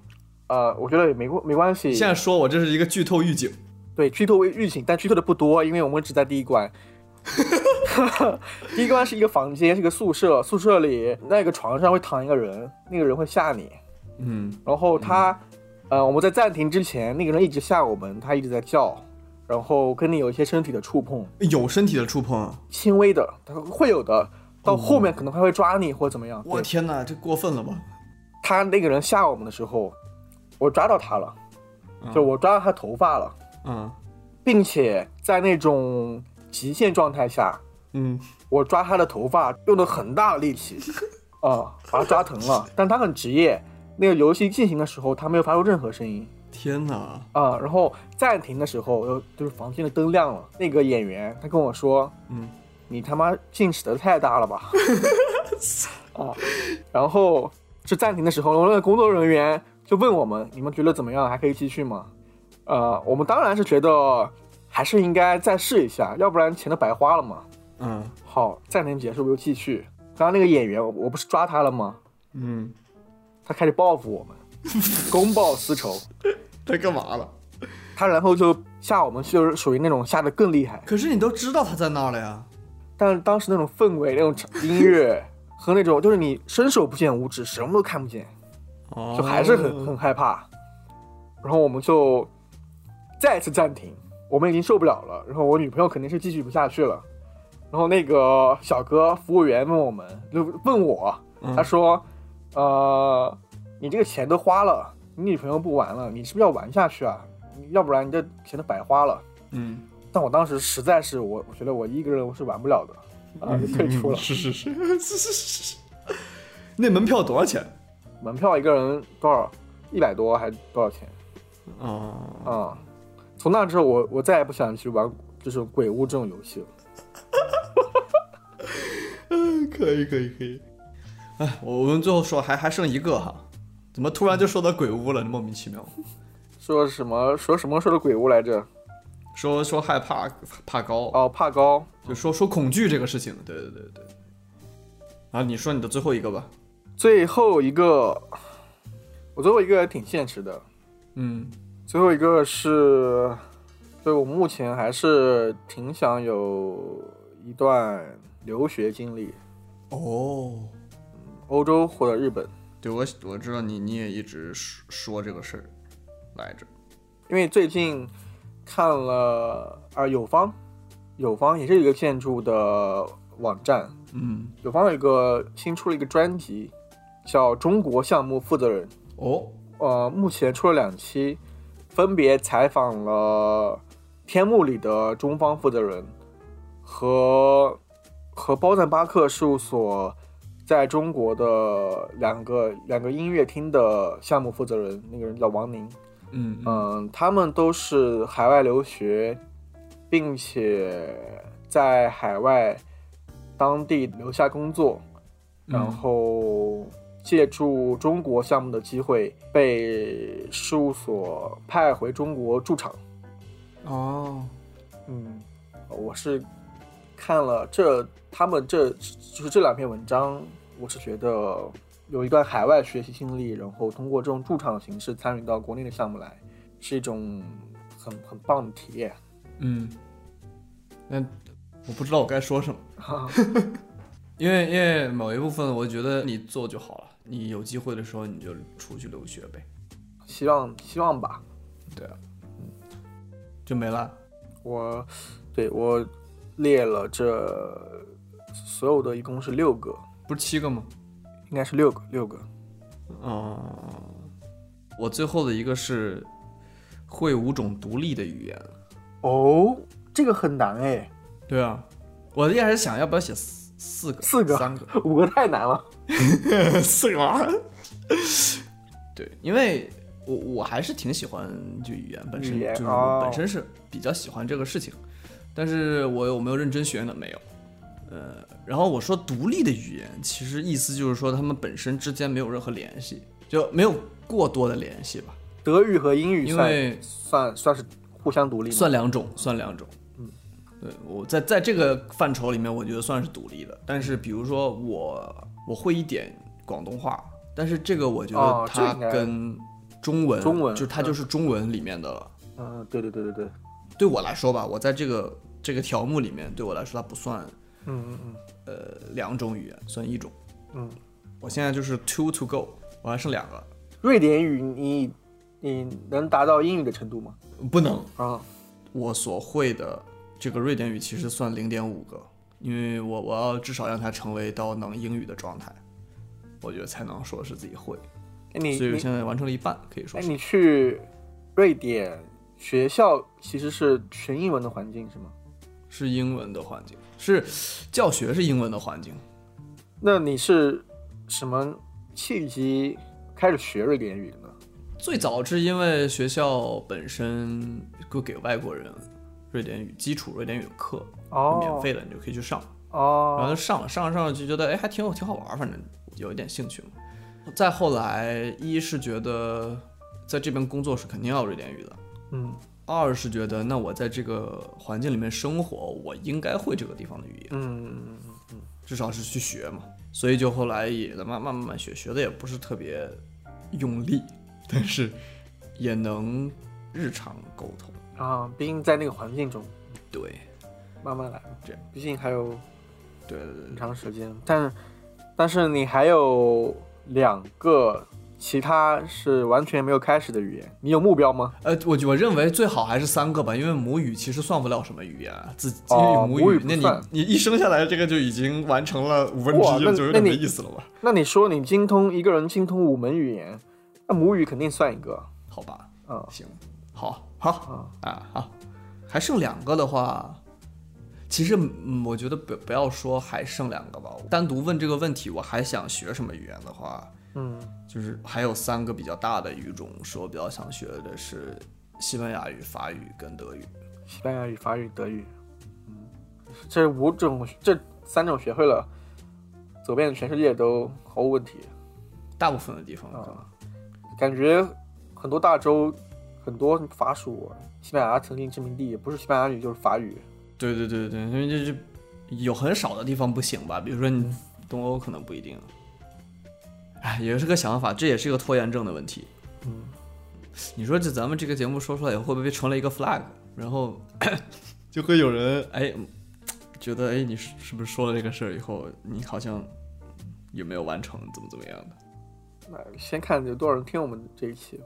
呃，我觉得也没关没关系。现在说我这是一个剧透预警。对剧透为预警，但剧透的不多，因为我们只在第一关。(laughs) (laughs) 第一关是一个房间，是一个宿舍，宿舍里那个床上会躺一个人，那个人会吓你。嗯然后他，呃，我们在暂停之前，那个人一直吓我们，他一直在叫，然后跟你有一些身体的触碰，有身体的触碰啊！轻微的，他会有的。到后面可能还会抓你或者怎么样。对。我天哪，这过分了吧？他那个人吓我们的时候，我抓到他了，就我抓到他头发了，嗯。并且在那种极限状态下，嗯，我抓他的头发用了很大的力气，(laughs) 啊、把他抓疼了。但他很职业，那个游戏进行的时候，他没有发出任何声音。天哪！啊、然后暂停的时候，又就是房间的灯亮了，那个演员他跟我说，嗯，你他妈劲使的太大了吧，(laughs) 啊，然后就暂停的时候，我那个工作人员就问我们，你们觉得怎么样？还可以继续吗？呃，我们当然是觉得还是应该再试一下，要不然钱都白花了嘛。嗯好，暂停结束，我就继续。刚刚那个演员，我我不是抓他了吗？嗯，他开始报复我们，公报私仇。(laughs) 他干嘛了？他然后就吓我们，就是属于那种吓得更厉害。可是你都知道他在那儿了呀。但是当时那种氛围、那种音乐 (laughs) 和那种，就是你伸手不见五指，什么都看不见，哦就还是很很害怕。然后我们就再次暂停，我们已经受不了了。然后我女朋友肯定是继续不下去了。然后那个小哥服务员问我们，就问我，嗯他说：“呃，你这个钱都花了，你女朋友不玩了，你是不是要玩下去啊？要不然你这钱都白花了。”嗯，但我当时实在是我，我觉得我一个人我是玩不了的，啊，就退出了。是是是是是是。(laughs) 那门票多少钱？门票一个人多少？一百多还多少钱？哦，啊、从那之后我我再也不想去玩就是鬼屋这种游戏了。(laughs) 可以可以可以。哎，我我们最后说还还剩一个哈，怎么突然就说到鬼屋了？莫名其妙。说什么说什么说的鬼屋来着？说说害怕怕高，哦，怕高。就说说恐惧这个事情。对对对对。啊，你说你的最后一个吧。最后一个，我最后一个挺现实的。嗯最后一个是，对我目前还是挺想有一段留学经历，哦，欧洲或者日本。对我我知道你你也一直说说这个事儿来着。因为最近看了啊，友方，友方也是一个建筑的网站，嗯，友方有一个新出了一个专辑，叫《中国项目负责人》。哦，呃，目前出了两期，分别采访了天幕里的中方负责人和和包赞巴克事务所在中国的两个两个音乐厅的项目负责人，那个人叫王宁。嗯嗯。嗯，他们都是海外留学，并且在海外当地留下工作，然嗯。后借助中国项目的机会被事务所派回中国驻场。哦，嗯，我是看了这他们这就是这两篇文章，我是觉得有一段海外学习经历，然后通过这种驻场的形式参与到国内的项目来，是一种很很棒的体验。嗯，那我不知道我该说什么，(laughs) 因为因为某一部分我觉得你做就好了，你有机会的时候你就出去留学呗，希望希望吧，对啊，嗯就没了。我对我列了这所有的一共是六个，不是七个吗？应该是六个六个。哦、我最后的一个是会五种独立的语言。哦，这个很难哎，对啊，我一开始想要不要写四四个，四个三个，(laughs) 五个太难了。四个吗？(laughs) 对，因为我我还是挺喜欢就语言本身，就是本身是比较喜欢这个事情，但是我有没有认真学呢？没有。呃，然后我说独立的语言，其实意思就是说他们本身之间没有任何联系，就没有过多的联系吧，德语和英语算因为算算是互相独立？算两种，算两种。嗯，对我在在这个范畴里面，我觉得算是独立的。但是比如说我我会一点广东话，但是这个我觉哦得它跟中文，中文就是它就是中文里面的了。嗯，对对对对对，对我来说吧，我在这个这个条目里面，对我来说它不算嗯嗯嗯呃两种语言，算一种。嗯。我现在就是 two to go，我还剩两个，瑞典语你你能达到英语的程度吗？不能。啊，我所会的这个瑞典语其实算零点五个，因为我我要至少让它成为到能英语的状态，我觉得才能说是自己会。哎你你所以我现在完成了一半，可以说是。哎你去瑞典学校其实是全英文的环境是吗？是英文的环境，是教学是英文的环境。那你是什么契机开始学瑞典语的呢？最早是因为学校本身会给外国人瑞典语基础瑞典语的课，哦，免费的，你就可以去上。然后哦就上了，上了上了就觉得哎还挺有挺好玩，反正有一点兴趣嘛。再后来，一是觉得在这边工作是肯定要瑞典语的，嗯二是觉得那我在这个环境里面生活，我应该会这个地方的语言，嗯嗯嗯嗯至少是去学嘛。所以就后来也慢慢慢慢学，学的也不是特别用力，但是也能日常沟通。嗯啊，毕竟在那个环境中对，慢慢来嘛，这毕竟还有对对对很长时间，但是但是你还有两个其他是完全没有开始的语言，你有目标吗？呃，我我认为最好还是三个吧，因为母语其实算不了什么语言啊，自因哦为母语，那你你一生下来这个就已经完成了五分之一，就有点那你没意思了吧？那你说你精通一个人精通五门语言，那母语肯定算一个。好吧，嗯行，好，好啊啊，好，还剩两个的话，其实嗯，我觉得不不要说还剩两个吧，单独问这个问题，我还想学什么语言的话，嗯就是还有三个比较大的语种是我比较想学的是西班牙语、法语跟德语。西班牙语、法语、德语，嗯，这五种这三种学会了，走遍全世界都毫无问题大部分的地方啊。感觉很多大洲，很多法属西班牙曾经殖民地，不是西班牙语就是法语。对对对对，因为这这有很少的地方不行吧，比如说你东欧可能不一定。哎，也是个想法，这也是一个拖延症的问题。嗯，你说这咱们这个节目说出来以后，会不会成了一个 flag？然后 (coughs) 就会有人哎觉得哎你是是不是说了这个事儿以后，你好像有没有完成，怎么怎么样的？那先看有多少人听我们这一期吧。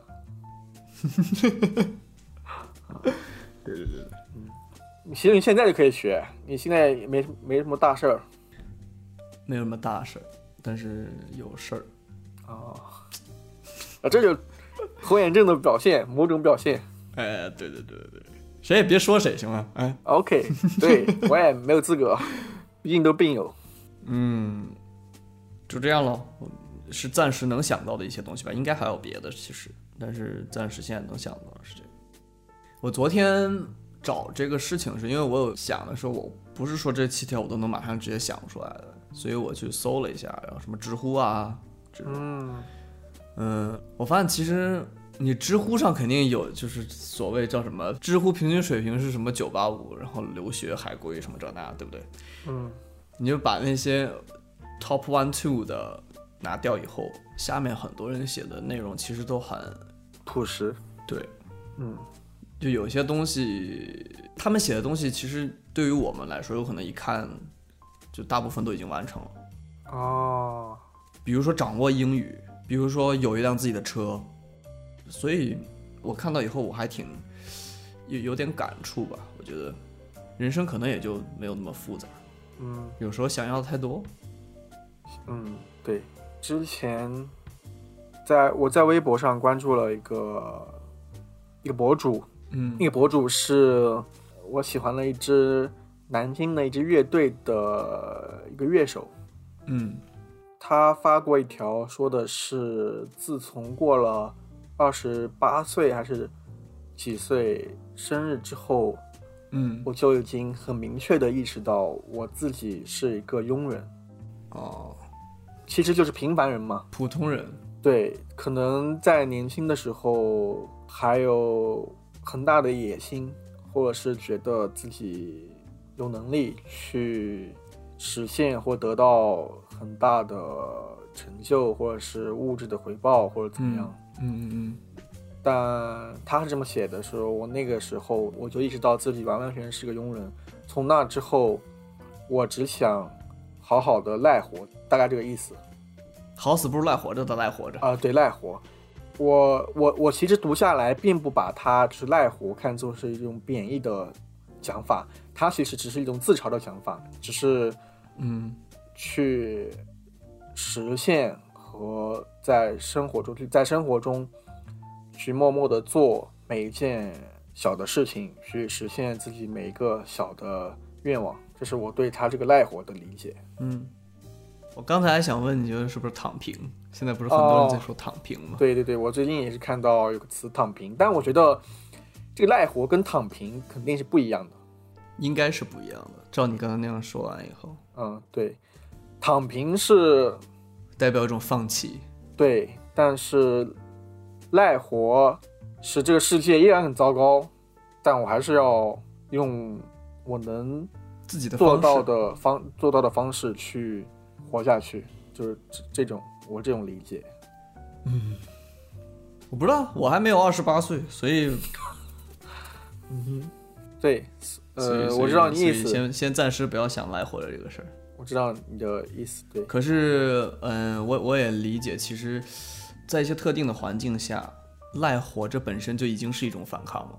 对对对对，其实你现在就可以学，你现在也没没什么大事儿没有什么大事儿，但是有事儿。啊，啊，这就拖延症的表现，某种表现。哎，对对对对对，谁也别说谁行吗？哎，OK，对我也没有资格，毕竟都病友。嗯，就这样咯。是暂时能想到的一些东西吧，应该还有别的其实，但是暂时现在能想到的是这个。我昨天找这个事情是因为我有想的时候，我不是说这七条我都能马上直接想出来的，所以我去搜了一下，然后什么知乎啊，这种嗯嗯，我发现其实你知乎上肯定有，就是所谓叫什么，知乎平均水平是什么九八五，然后留学海归什么这那，对不对？嗯你就把那些 top one two 的拿掉以后，下面很多人写的内容其实都很朴实。对，嗯就有些东西，他们写的东西其实对于我们来说，有可能一看就大部分都已经完成了。哦，比如说掌握英语，比如说有一辆自己的车，所以我看到以后我还挺有有点感触吧。我觉得人生可能也就没有那么复杂，嗯有时候想要的太多。嗯，对，之前在我在微博上关注了一个一个博主，嗯那个博主是我喜欢的一支南京的一支乐队的一个乐手，嗯他发过一条，说的是自从过了二十八岁还是几岁生日之后，嗯，我就已经很明确的意识到我自己是一个庸人，哦，其实就是平凡人嘛。普通人，对，可能在年轻的时候还有很大的野心，或者是觉得自己有能力去实现或得到很大的成就，或者是物质的回报，或者怎么样。嗯嗯嗯但他是这么写的时候，我那个时候我就意识到自己完完全全是个庸人。从那之后，我只想好好的赖活，大概这个意思。嗯，好死不如赖活着的赖活着。啊、对，赖活。我我我其实读下来，并不把他就是赖活看作是一种贬义的讲法，他其实只是一种自嘲的讲法，只是嗯去实现和在生活中去在生活中去默默的做每一件小的事情，去实现自己每一个小的愿望。这是我对他这个赖活的理解。嗯，我刚才还想问，你觉得是不是躺平？现在不是很多人在说躺平吗？对对对，我最近也是看到有个词“躺平”，但我觉得这个赖活跟躺平肯定是不一样的。应该是不一样的。照你刚才那样说完以后，嗯，对，躺平是代表一种放弃。对，但是赖活使这个世界依然很糟糕，但我还是要用我能自己的做到的方做到的方式去活下去，就是这这种我这种理解。嗯我不知道，我还没有二十八岁，所以 (laughs) 嗯对，呃，我知道你意思，先先暂时不要想赖活的这个事儿。我知道你的意思，对，可是，嗯，我我也理解，其实，在一些特定的环境下，赖活着本身就已经是一种反抗了。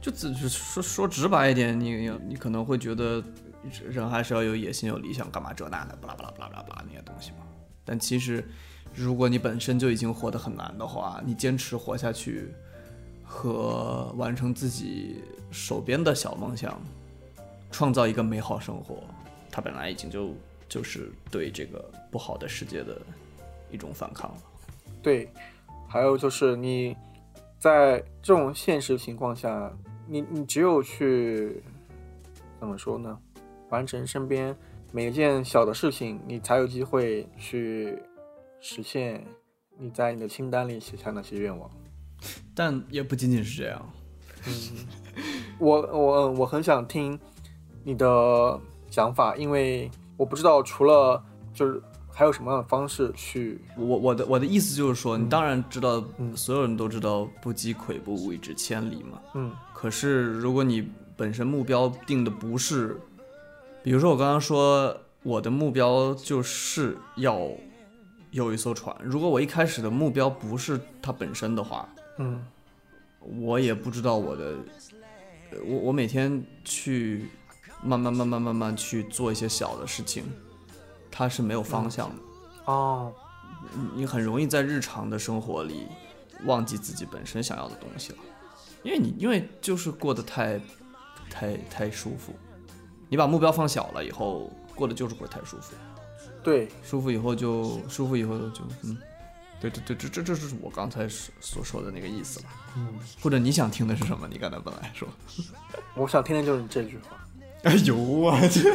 就只是说说直白一点，你你可能会觉得人还是要有野心、有理想，干嘛这那的，巴拉巴拉巴拉巴拉那些东西嘛。但其实，如果你本身就已经活得很难的话，你坚持活下去和完成自己手边的小梦想，创造一个美好生活，它本来已经就就是对这个不好的世界的一种反抗了。对，还有就是你在这种现实情况下，你你只有去怎么说呢？完成身边每一件小的事情，你才有机会去实现你在你的清单里写下那些愿望。但也不仅仅是这样，嗯我我我很想听你的想法，因为我不知道除了就是还有什么样的方式去我我的我的意思就是说，你当然知道，嗯。所有人都知道“不积跬步，无以至千里”嘛。嗯。可是如果你本身目标定的不是，比如说我刚刚说我的目标就是要有一艘船，如果我一开始的目标不是它本身的话，嗯。我也不知道我的，呃我我每天去慢慢慢慢慢慢去做一些小的事情，它是没有方向的。哦你很容易在日常的生活里忘记自己本身想要的东西了，因为你因为就是过得太太太舒服，你把目标放小了以后，过得就是会太舒服，对舒服以后就舒服以后就嗯，对对对，这这这就是我刚才所所说的那个意思了。嗯，或者你想听的是什么？你刚才本来说，(laughs) 我想听的就是你这句话。哎呦我去，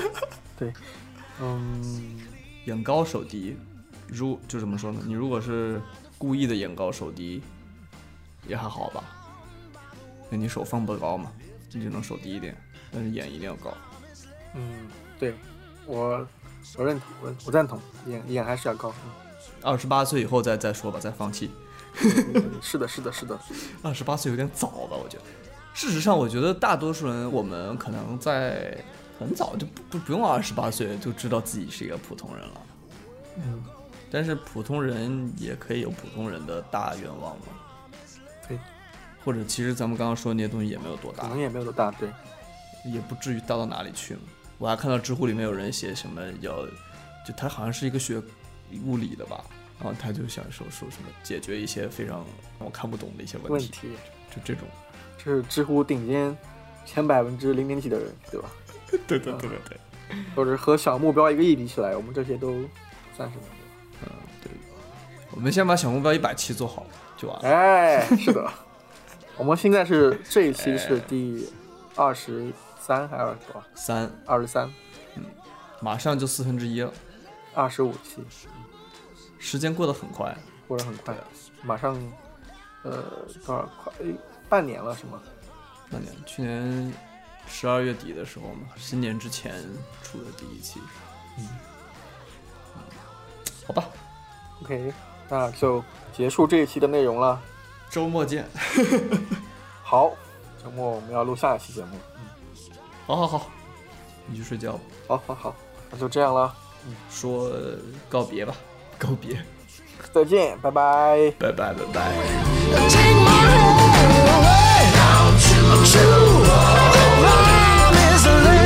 嗯眼高手低，如就怎么说呢？你如果是故意的眼高手低，也还好吧。那你手放不高嘛，你只能手低一点，但是眼一定要高。嗯，对我我认同，我我赞同，眼眼还是要高。二十八岁以后再再说吧，再放弃。嗯是的，是的，是的。(laughs) 二十八岁有点早吧，我觉得。事实上，我觉得大多数人，我们可能在很早就不不不用二十八岁就知道自己是一个普通人了。嗯，但是普通人也可以有普通人的大愿望嘛。对，或者其实咱们刚刚说的那些东西也没有多大可能，也没有多大，对。也不至于大到哪里去嘛。我还看到知乎里面有人写什么要，就他好像是一个学物理的吧，然后他就想说说什么解决一些非常我看不懂的一些问题，问题，就这种。这是知乎顶尖前百分之零点几的人，对吧？(laughs) 对对对对对。或者和小目标一个亿比起来，我们这些都不算什么。我们先把小目标一百期做好，就就完了。哎，是的，(laughs) 我们现在是这一期是第二十三还是二十多？三，二十三，嗯马上就四分之一了，二十五期，时间过得很快。过得很快，马上呃多少快诶半年了是吗？半年去年十二月底的时候嘛，新年之前出的第一期。嗯，好吧，OK，那就结束这一期的内容了。周末见。(laughs) 好，周末我们要录下一期节目。嗯好好好，你去睡觉吧。好好好，那就这样了，说告别吧，告别，再见，拜拜。拜拜拜拜。away. Down to the Lord. The bomb is late.